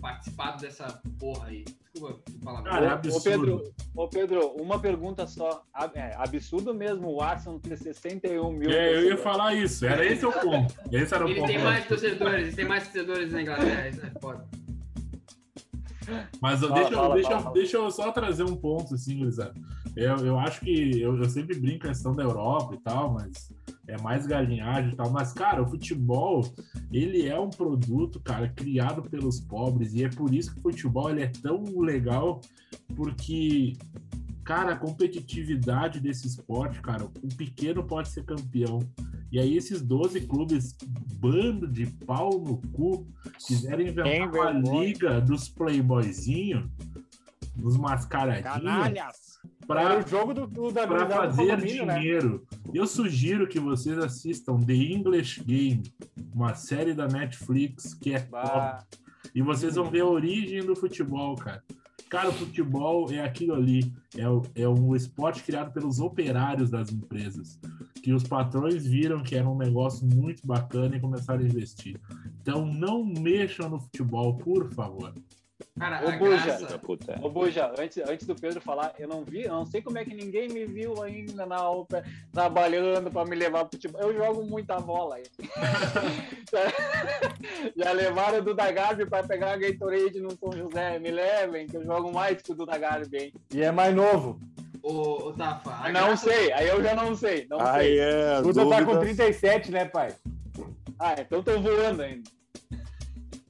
participado dessa porra aí. Desculpa o palavrão. Cara, é Ô, absurdo. Pedro, ô Pedro, uma pergunta só. É, absurdo mesmo o Arsenal ter 61 mil. É, eu ia falar isso. Era esse o ponto. Esse era o Ele ponto. tem mais torcedores, ele tem mais torcedores na Inglaterra, isso é foda. Mas eu- Fala, deixa, eu- fala, deixa, fala. deixa eu só trazer um ponto, assim, Luizado. Eu, eu acho que eu, eu sempre brinco a questão da Europa e tal, mas é mais galinhagem e tal. Mas, cara, o futebol, ele é um produto, cara, criado pelos pobres. E é por isso que o futebol ele é tão legal, porque, cara, a competitividade desse esporte, cara, o pequeno pode ser campeão. E aí esses 12 clubes, bando de pau no cu, quiserem Quem inventar uma liga dos playboyzinhos, dos mascaradinhos, Era o jogo do, do da para fazer né? dinheiro. Eu sugiro que vocês assistam The English Game, uma série da Netflix que é top. Bah, E vocês vão ver a origem do futebol, cara. Cara, o futebol é aquilo ali, é, o, é um esporte criado pelos operários das empresas, que os patrões viram que era um negócio muito bacana e começaram a investir. Então não mexam no futebol, por favor. Cara, Ô, Buja, graça... Ô, Buja, antes, antes do Pedro falar, eu não vi, eu não sei como é que ninguém me viu ainda na OPE trabalhando para me levar pro futebol. Eu jogo muita bola aí. Já levaram o Duda Garbi para pegar a Gatorade no São José. Me levem, que eu jogo mais que o Duda Garbi, hein? E é mais novo. Ô, ô Tafa. Não graça... sei, aí eu já não sei. Não ah, sei. É, Duda dúvidas... tá com 37, né, pai? Ah, então tô voando ainda.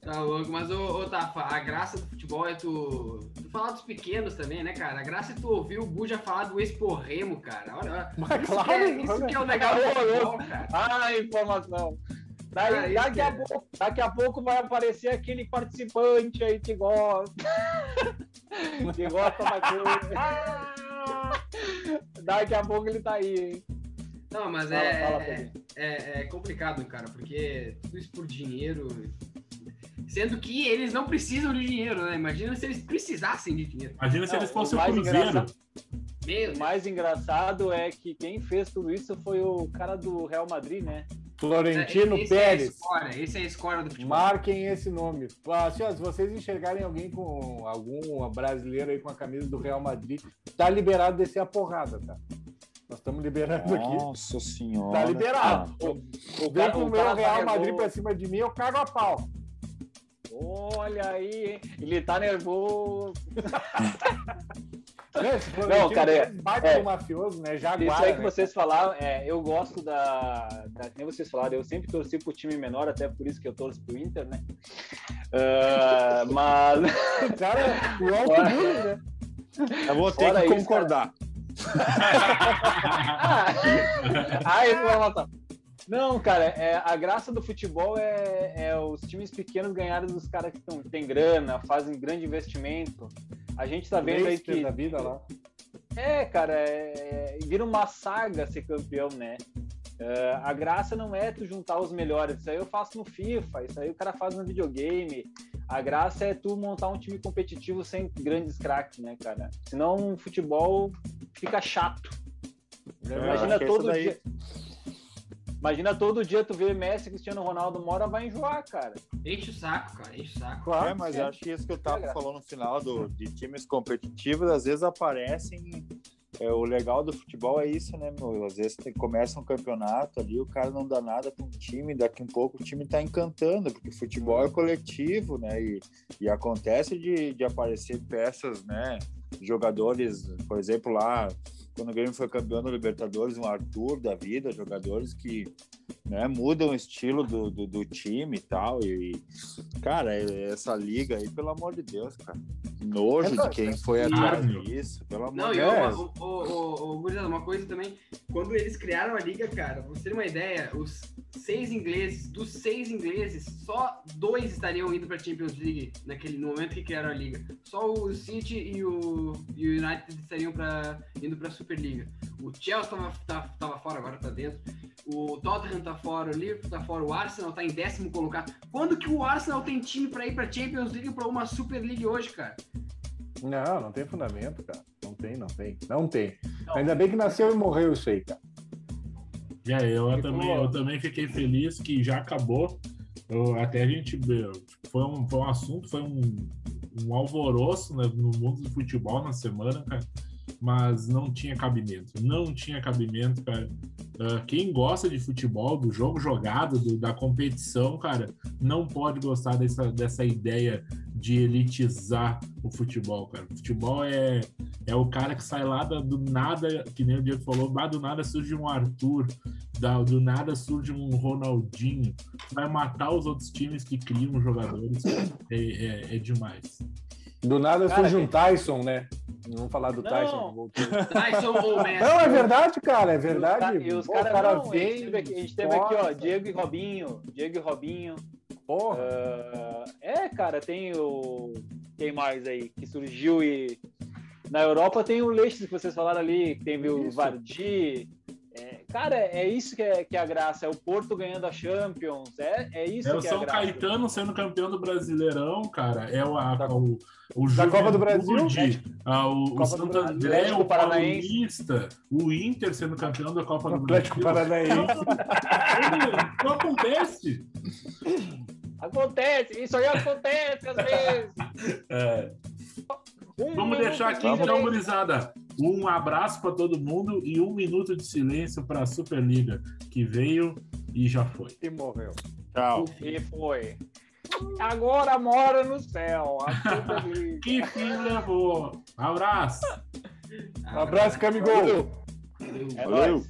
Tá louco, mas ô, ô Tafa, a graça do futebol é tu, tu falar dos pequenos também, né, cara? A graça é tu ouvir o Buja falar do Exporremo, cara. Olha, mas isso, claro, que é, isso que é o legal do futebol, cara. Ah, informação. Daí, cara, daqui, a é. pouco, daqui a pouco vai aparecer aquele participante aí que gosta. que gosta da coisa. daqui a pouco ele tá aí, hein? Não, mas fala, é, fala é, é, é complicado, cara, porque tudo isso por dinheiro Sendo que eles não precisam de dinheiro, né? Imagina se eles precisassem de dinheiro. Imagina se não, eles fossem o Cruzeiro. O mais engraçado é que quem fez tudo isso foi o cara do Real Madrid, né? Florentino esse Pérez. É escória, esse é a escória do futebol. Marquem esse nome. Assim, ó, se vocês enxergarem alguém com algum brasileiro aí com a camisa do Real Madrid, tá liberado de descer a porrada, tá? Nós estamos liberando Nossa aqui. Nossa senhora. Tá liberado. Ah, o, o, Vem com o meu Real Madrid pra cima de mim, eu cago a pau. Olha aí, hein? ele tá nervoso. Não, cara, é, é mafioso, né? Jaguar, isso aí que né? vocês falaram, é, eu gosto da, da. Nem vocês falaram, eu sempre torci pro time menor, até por isso que eu torço pro Inter, né? Uh, mas. Cara, o alto né? Eu vou ter Fora que concordar. ah, informação. Não, cara, é, a graça do futebol é, é os times pequenos ganharem dos caras que tão, têm grana, fazem grande investimento. A gente tá vendo aí que. Da vida lá. É, cara, é, é, vira uma saga ser campeão, né? É, a graça não é tu juntar os melhores. Isso aí eu faço no FIFA, isso aí o cara faz no videogame. A graça é tu montar um time competitivo sem grandes craques, né, cara? Senão o futebol fica chato. É, Imagina todo daí... dia. Imagina todo dia tu ver Messi, Cristiano Ronaldo, uma hora vai enjoar, cara. Enche o saco, cara, enche o saco. Claro, é, mas é. acho que isso que eu tava é falando no final do, de times competitivos, às vezes aparecem. É, o legal do futebol é isso, né, meu? Às vezes tem, começa um campeonato ali, o cara não dá nada com o time, daqui um pouco o time tá encantando, porque futebol é coletivo, né? E, e acontece de, de aparecer peças, né? Jogadores, por exemplo, lá quando o Grêmio foi campeão da Libertadores, um Arthur da vida, jogadores que né, mudam o estilo do, do, do, time e tal. E, cara, essa liga aí, pelo amor de Deus, cara. Nojo é de quem foi atrás disso, pelo amor Não, de Deus. Não, e uma coisa também, quando eles criaram a liga, cara, pra você ter uma ideia, os seis ingleses, dos seis ingleses, só dois estariam indo pra Champions League naquele, no momento que criaram a liga. Só o City e o, e o United estariam pra, indo pra Superliga. O Chelsea tava, tava, tava fora, agora tá dentro. O Tottenham tá fora, o Liverpool tá fora, o Arsenal tá em décimo colocado. Quando que o Arsenal tem time para ir para Champions League para uma Super League hoje, cara? Não, não tem fundamento, cara. Não tem, não tem. Não tem. Não. Ainda bem que nasceu e morreu isso aí, cara. É, eu também, eu também fiquei feliz que já acabou. Eu, até a gente foi um, foi um assunto, foi um, um alvoroço né, no mundo do futebol na semana, cara mas não tinha cabimento. Não tinha cabimento, cara. Uh, quem gosta de futebol, do jogo jogado, do, da competição, cara, não pode gostar dessa, dessa ideia de elitizar o futebol, cara. O futebol é, é o cara que sai lá do nada, que nem o Diego falou, do nada surge um Arthur, do nada surge um Ronaldinho, vai matar os outros times que criam jogadores. É, é, é demais. Do nada cara, surge um Tyson, né? Vamos falar do não. Tyson. Tyson ou Messi. Não, é verdade, cara, é verdade. E os, ca... os caras vêm. A gente teve aqui, ó, Diego e Robinho. Diego e Robinho. Porra. Uh, é, cara, tem o. Quem mais aí que surgiu e. Na Europa tem o Leite que vocês falaram ali, tem o Vardy. Cara, é isso que é, que é a graça. É o Porto ganhando a Champions. É, é isso É o que é a São. Caetano sendo campeão do Brasileirão, cara. É o, a, o, o Da Copa do Brasil, Juventude, ah, o, o Copa Santo. André, Atlético o Paranaense. Paulista, o Inter sendo campeão da Copa O do Atlético Brasil. Paranaense. Não, não acontece. Acontece, isso aí acontece às vezes. É. Um Vamos deixar de aqui então, silêncio. gurizada, um abraço para todo mundo e um minuto de silêncio para a Superliga, que veio e já foi. E morreu. Tchau. E foi. Agora mora no céu. Que fim levou? Abraço! Um abraço, Camigol. É Valeu. nóis.